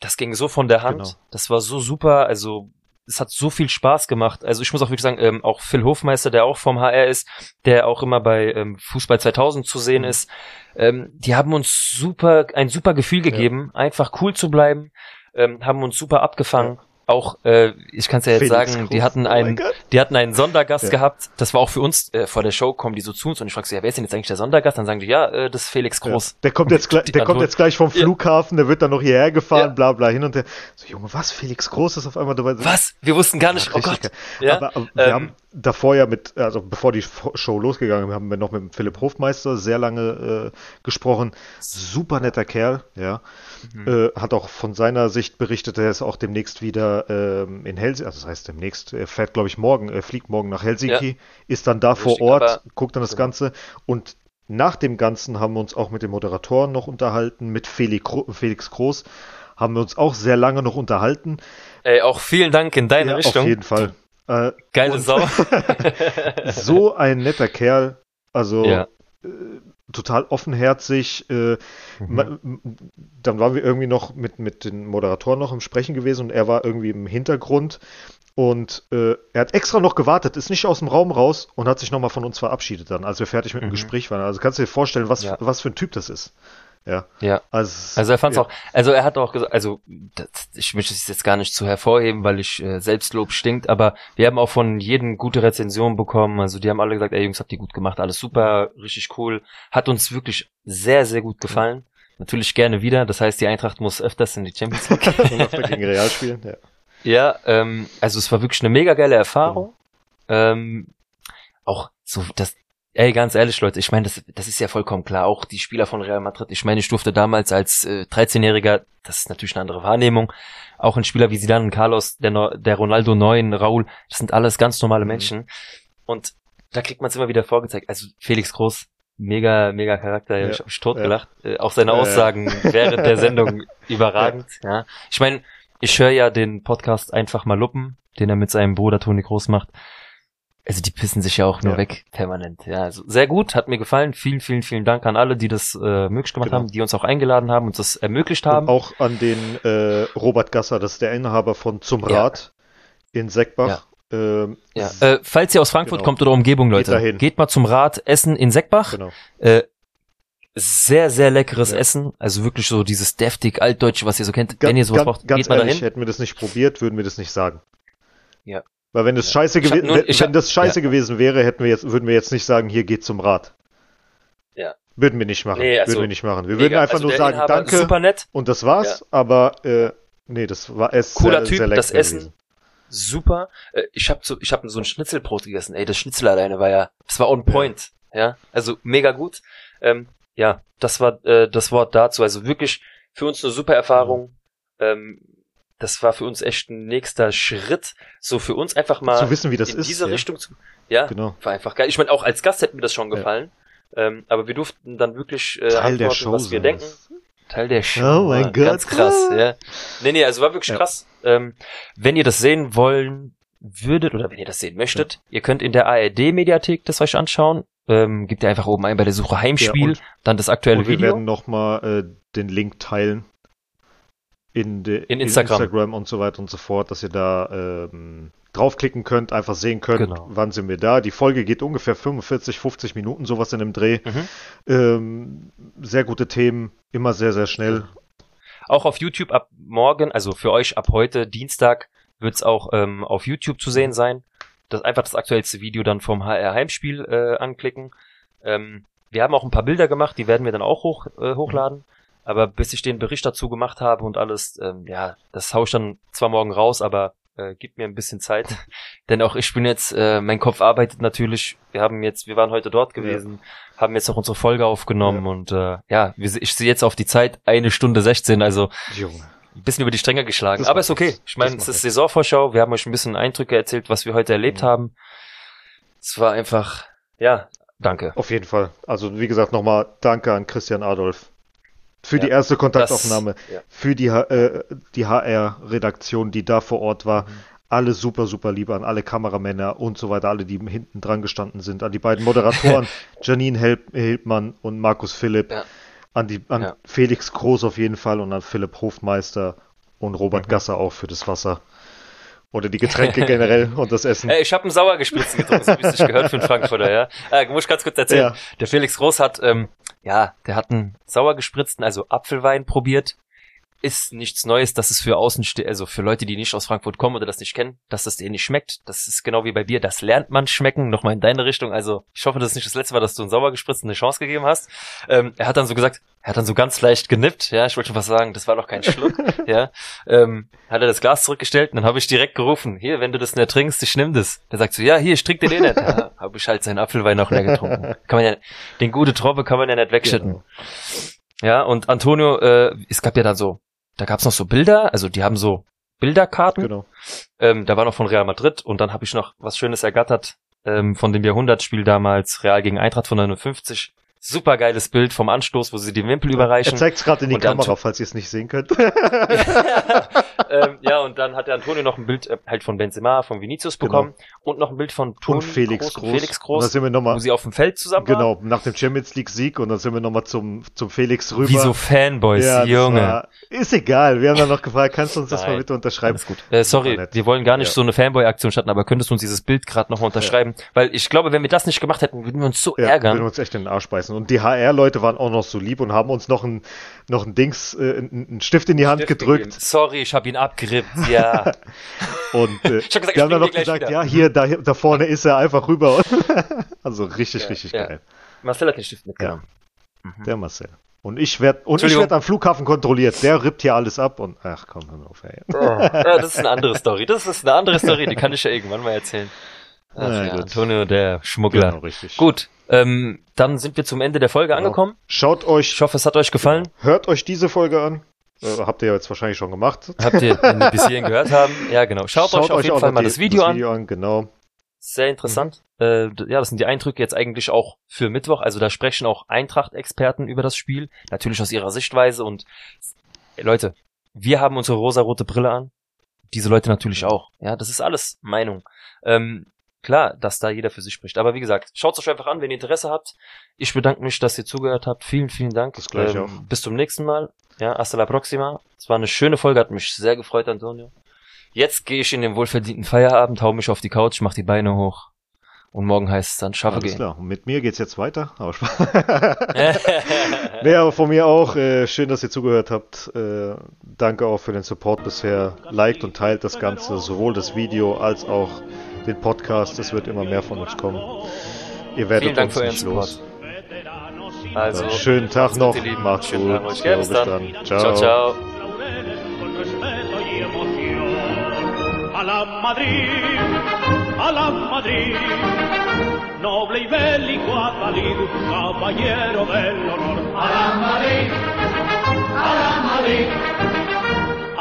das ging so von der Hand. Genau. Das war so super, also es hat so viel Spaß gemacht. Also ich muss auch wirklich sagen, ähm, auch Phil Hofmeister, der auch vom HR ist, der auch immer bei ähm, Fußball 2000 zu sehen Mhm. ist, ähm, die haben uns super, ein super Gefühl gegeben, einfach cool zu bleiben, ähm, haben uns super abgefangen. Auch, äh, ich kann es ja jetzt Felix sagen, Groß. die hatten Oh einen, Gott. die hatten einen Sondergast Ja. gehabt. Das war auch für uns äh, vor der Show, kommen die so zu uns und ich frage so, ja, wer ist denn jetzt eigentlich der Sondergast? Dann sagen die, ja, äh, das ist Felix Groß. Ja. Der kommt jetzt *laughs* gleich, der kommt jetzt gleich vom. Flughafen, der wird dann noch hierher gefahren, bla bla hin und her. So, Junge, was? Felix Groß ist auf einmal dabei. Was? Wir wussten gar nicht, oh Gott. aber, aber wir ähm, haben davor ja mit, also bevor die Show losgegangen ist, haben wir noch mit Philipp Hofmeister sehr lange äh, gesprochen. Super netter Kerl, ja. Mhm. Äh, hat auch von seiner Sicht berichtet, er ist auch demnächst wieder ähm, in Helsinki, also das heißt demnächst, er fährt glaube ich morgen, er fliegt morgen nach Helsinki, ist dann da vor Richtig, Ort, aber- guckt dann das genau. Ganze und nach dem Ganzen haben wir uns auch mit den Moderatoren noch unterhalten, mit Felix Groß haben wir uns auch sehr lange noch unterhalten. Ey, auch vielen Dank in deine Ja, Richtung. Auf jeden Fall. Äh, Geile Und- Sau. *laughs* so ein netter Kerl. Also Ja. äh, total offenherzig. Äh, Mhm. dann waren wir irgendwie noch mit, mit den Moderatoren noch im Sprechen gewesen und er war irgendwie im Hintergrund. Und äh, er hat extra noch gewartet, ist nicht aus dem Raum raus und hat sich nochmal von uns verabschiedet dann, als wir fertig mit dem Mhm. Gespräch waren. Also kannst du dir vorstellen, was, Ja. was für ein Typ das ist. Ja. Ja. Also, Also er fand's ja. auch, also er hat auch gesagt, also das, ich möchte es jetzt gar nicht zu hervorheben, weil ich äh, Selbstlob stinkt, aber wir haben auch von jedem gute Rezensionen bekommen. Also die haben alle gesagt, ey Jungs, habt ihr gut gemacht, alles super, richtig cool. Hat uns wirklich sehr, sehr gut gefallen. Natürlich gerne wieder. Das heißt, die Eintracht muss öfters in die Champions League. Schon *laughs* öfter gegen Real spielen. Ja. Ja, ähm, also es war wirklich eine mega geile Erfahrung. Ähm, auch so, das, ey, ganz ehrlich, Leute, ich meine, das, das ist ja vollkommen klar. Auch die Spieler von Real Madrid, ich meine, ich durfte damals als äh, 13-Jähriger, das ist natürlich eine andere Wahrnehmung, auch ein Spieler wie Zidane und Carlos, der, der Ronaldo Neuen, Raul, das sind alles ganz normale Mhm. Menschen. Und da kriegt man es immer wieder vorgezeigt. Also Felix Groß, mega, mega Charakter, Ja, ich habe mich totgelacht. Äh, auch Ja, seine ja. Aussagen während der Sendung *laughs* überragend. Ja. Ich meine, ich höre ja den Podcast einfach mal Luppen, den er mit seinem Bruder Toni Groß macht. Also die pissen sich ja auch nur Ja. weg, permanent. Ja, also sehr gut, hat mir gefallen. Vielen, vielen, vielen Dank an alle, die das äh, möglich gemacht Genau. haben, die uns auch eingeladen haben, uns das ermöglicht Und haben. auch an den äh, Robert Gasser, das ist der Inhaber von Zum Ja. Rad in Seckbach. Ähm, Ja. s- Äh, falls ihr aus Frankfurt Genau. kommt oder Umgebung, Geht Leute, dahin. geht mal zum Rad Essen in Seckbach. genau. Äh, sehr, sehr leckeres Ja. Essen. Also wirklich so dieses deftig altdeutsche, was ihr so kennt. Ga- Wenn ihr sowas ganz, braucht, ganz geht mal ehrlich, dahin. hätten wir das nicht probiert, würden wir das nicht sagen. Ja. Weil wenn es scheiße gewesen, nur- wenn, hab- das scheiße gewesen wäre, hätten wir jetzt, würden wir jetzt nicht sagen, hier geht zum Rad. Ja. Würden wir nicht machen. Nee, also- würden wir nicht machen. Wir würden Mega. einfach Also nur sagen, Inhaber, danke Super nett, und das war's. Aber äh, nee, das war es Cooler sehr, Typ, sehr das Essen. gewesen. super. Äh, ich habe so, ich hab so ein Schnitzelbrot gegessen. Ey, das Schnitzel alleine war ja, das war on point. Ja, also mega gut. Ähm, ja, das war äh, das Wort dazu. Also wirklich für uns eine super Erfahrung. Ähm, das war für uns echt ein nächster Schritt, so für uns einfach mal Zu wissen, wie das in ist. diese ja. Richtung zu. Ja, Genau. war einfach geil. Ich meine, auch als Gast hätte mir das schon Ja. gefallen. Ähm, aber wir durften dann wirklich äh, Teil der antworten, Show was wir denken. Teil der Show. Oh mein Mann. Gott. Ganz krass, ja. Nee, nee, also war wirklich Ja. krass. Ähm, wenn ihr das sehen wollen würdet oder wenn ihr das sehen möchtet, ihr könnt in der ARD-Mediathek das euch anschauen. Ähm, gebt ihr einfach oben ein bei der Suche Heimspiel, Ja, und- dann das aktuelle Und wir Video. werden nochmal äh, den Link teilen in, de, In Instagram. Instagram und so weiter und so fort, dass ihr da ähm, draufklicken könnt, einfach sehen könnt, Genau. wann sind wir da. Die Folge geht ungefähr 45, 50 Minuten, sowas in dem Dreh. Mhm. Ähm, sehr gute Themen, immer sehr, sehr schnell. Auch auf YouTube ab morgen, also für euch ab heute, Dienstag, wird's auch ähm, auf YouTube zu sehen sein. Das einfach das aktuellste Video dann vom HR Heimspiel äh, anklicken. Ähm, wir haben auch ein paar Bilder gemacht, die werden wir dann auch hoch, äh, hochladen. Aber bis ich den Bericht dazu gemacht habe und alles, ähm, ja, das hau ich dann zwar morgen raus, aber äh, gibt mir ein bisschen Zeit. *laughs* Denn auch ich bin jetzt, äh, mein Kopf arbeitet natürlich. Wir haben jetzt, wir waren heute dort gewesen, haben jetzt auch unsere Folge aufgenommen und äh, ja, ich sehe jetzt auf die Zeit eine Stunde 16, also Junge. ein bisschen über die Stränge geschlagen. Das Aber ist okay. Ich meine, es ist Saisonvorschau. Wir haben euch ein bisschen Eindrücke erzählt, was wir heute erlebt Mhm. haben. Es war einfach, ja, danke. Auf jeden Fall. Also wie gesagt, nochmal danke an Christian Adolf für Ja, die erste Kontaktaufnahme, Das, ja. für die, äh, die HR-Redaktion, die da vor Ort war. Mhm. Alle super, super lieb an alle Kameramänner und so weiter, alle, die hinten dran gestanden sind, an die beiden Moderatoren, *laughs* Janine Help Hilpmann und Markus Philipp, Ja. an, die, an. Felix Groß auf jeden Fall und an Philipp Hofmeister und Robert Mhm. Gasser auch für das Wasser. Oder die Getränke generell *laughs* und das Essen. Ey, ich habe einen Sauergespritzen getrunken, so wie es sich gehört für einen Frankfurter, ja. Äh, muss ich ganz kurz erzählen. Ja. Der Felix Groß hat, ähm, ja, der hat einen sauergespritzten, also Apfelwein probiert. Ist nichts Neues, dass es für Außenste also für Leute, die nicht aus Frankfurt kommen oder das nicht kennen, dass das denen nicht schmeckt. Das ist genau wie bei Bier, das lernt man schmecken. Nochmal in deine Richtung. Also ich hoffe, das ist nicht das letzte Mal, dass du einen sauergespritzten eine Chance gegeben hast. Ähm, er hat dann so gesagt, er hat dann so ganz leicht genippt, ja, ich wollte schon was sagen, das war doch kein Schluck, *laughs* ja. Ähm, hat er das Glas zurückgestellt und dann habe ich direkt gerufen, hier, wenn du das nicht trinkst, ich nimm das. Der sagt so, ja, hier, ich trinke den eh nicht. Ja, *laughs* habe ich halt seinen Apfelwein auch leer getrunken. Kann man ja, den gute Tropfe kann man ja nicht wegschütten. Genau. Ja, und Antonio, äh, es gab ja dann so, da gab's noch so Bilder, also die haben so Bilderkarten. Genau. Ähm, da war noch von Real Madrid und dann habe ich noch was Schönes ergattert ähm, von dem Jahrhundertspiel damals, Real gegen Eintracht von 59. Super geiles Bild vom Anstoß, wo sie die Wimpel Er überreichen. zeigt es gerade in die Und Kamera, falls ihr es nicht sehen könnt. *laughs* *laughs* ähm, ja, und dann hat der Antonio noch ein Bild äh, halt von Benzema, von Vinicius bekommen und noch ein Bild von Toni und Felix Kroos Groß. und Felix Und dann Groß, sind wir wo nochmal, sie auf dem Feld zusammen waren. genau, nach dem Champions League Sieg und dann sind wir nochmal zum, zum Felix rüber. Wie so Fanboys, ja, Junge. War, ist egal. Wir haben dann noch gefragt, kannst du uns das Nein. mal bitte unterschreiben? Alles gut. Äh, sorry, wir wollen gar nicht Ja. so eine Fanboy-Aktion starten, aber könntest du uns dieses Bild gerade nochmal unterschreiben? Weil ich glaube, wenn wir das nicht gemacht hätten, würden wir uns so Ja, ärgern. würden uns echt in den Arsch beißen. Und die HR-Leute waren auch noch so lieb und haben uns noch ein, noch ein Dings, äh, einen Stift in die Hand Stift gedrückt. gegeben. Sorry, ich habe ihn abgerippt. Ja. *laughs* *laughs* Und äh, Ich hab gesagt, wir haben dann noch gesagt, wieder. ja, hier, da, da vorne ist er einfach rüber. *laughs* also richtig, Ja, richtig ja. geil. Marcel hat den Stift mitgenommen. Mhm. Der Marcel. Und ich werde und ich am Flughafen kontrolliert. Der rippt hier alles ab und ach komm, hör auf, ey. ja, das ist eine andere Story. Das ist eine andere Story, die kann ich ja irgendwann mal erzählen. Ach, Na ja. Antonio, der Schmuggler. Genau, richtig. Gut, ähm, dann sind wir zum Ende der Folge Genau. angekommen. Schaut euch, Ich hoffe, es hat euch gefallen. hört euch diese Folge an. Äh, habt ihr ja jetzt wahrscheinlich schon gemacht. Habt ihr, bis hierhin gehört haben. Ja, genau. Schaut, euch auf jeden auch Fall mal die- das Video, an. an. Genau. Sehr interessant. Äh, d- ja, das sind die Eindrücke jetzt eigentlich auch für Mittwoch. Also da sprechen auch Eintracht-Experten über das Spiel. Natürlich aus ihrer Sichtweise. Und äh, Leute, wir haben unsere rosarote Brille an. Diese Leute natürlich auch. Ja, das ist alles Meinung. Ähm, klar, dass da jeder für sich spricht. Aber wie gesagt, schaut euch einfach an, wenn ihr Interesse habt. Ich bedanke mich, dass ihr zugehört habt. Vielen, vielen Dank. Das gleiche Ähm, auch. Bis zum nächsten Mal. Ja, hasta la próxima. Es war eine schöne Folge, hat mich sehr gefreut, Antonio. Jetzt gehe ich in den wohlverdienten Feierabend, hau mich auf die Couch, mach die Beine hoch. Und morgen heißt es dann Schaffe Alles gehen. klar. Und mit mir geht's jetzt weiter. Aber *laughs* nee, aber von mir auch. Äh, schön, dass ihr zugehört habt. Äh, danke auch für den Support bisher. Liked und teilt das Ganze, sowohl das Video als auch den Podcast. Es wird immer mehr von uns kommen. Ihr werdet Vielen Dank uns nicht los. Also, Schönen Tag noch. Macht's gut. Gell, bis bis dann. dann. ciao. ciao. emoción. A la Madrid, a la Madrid, noble y bélico Adalid, caballero del honor. A la Madrid, a la Madrid,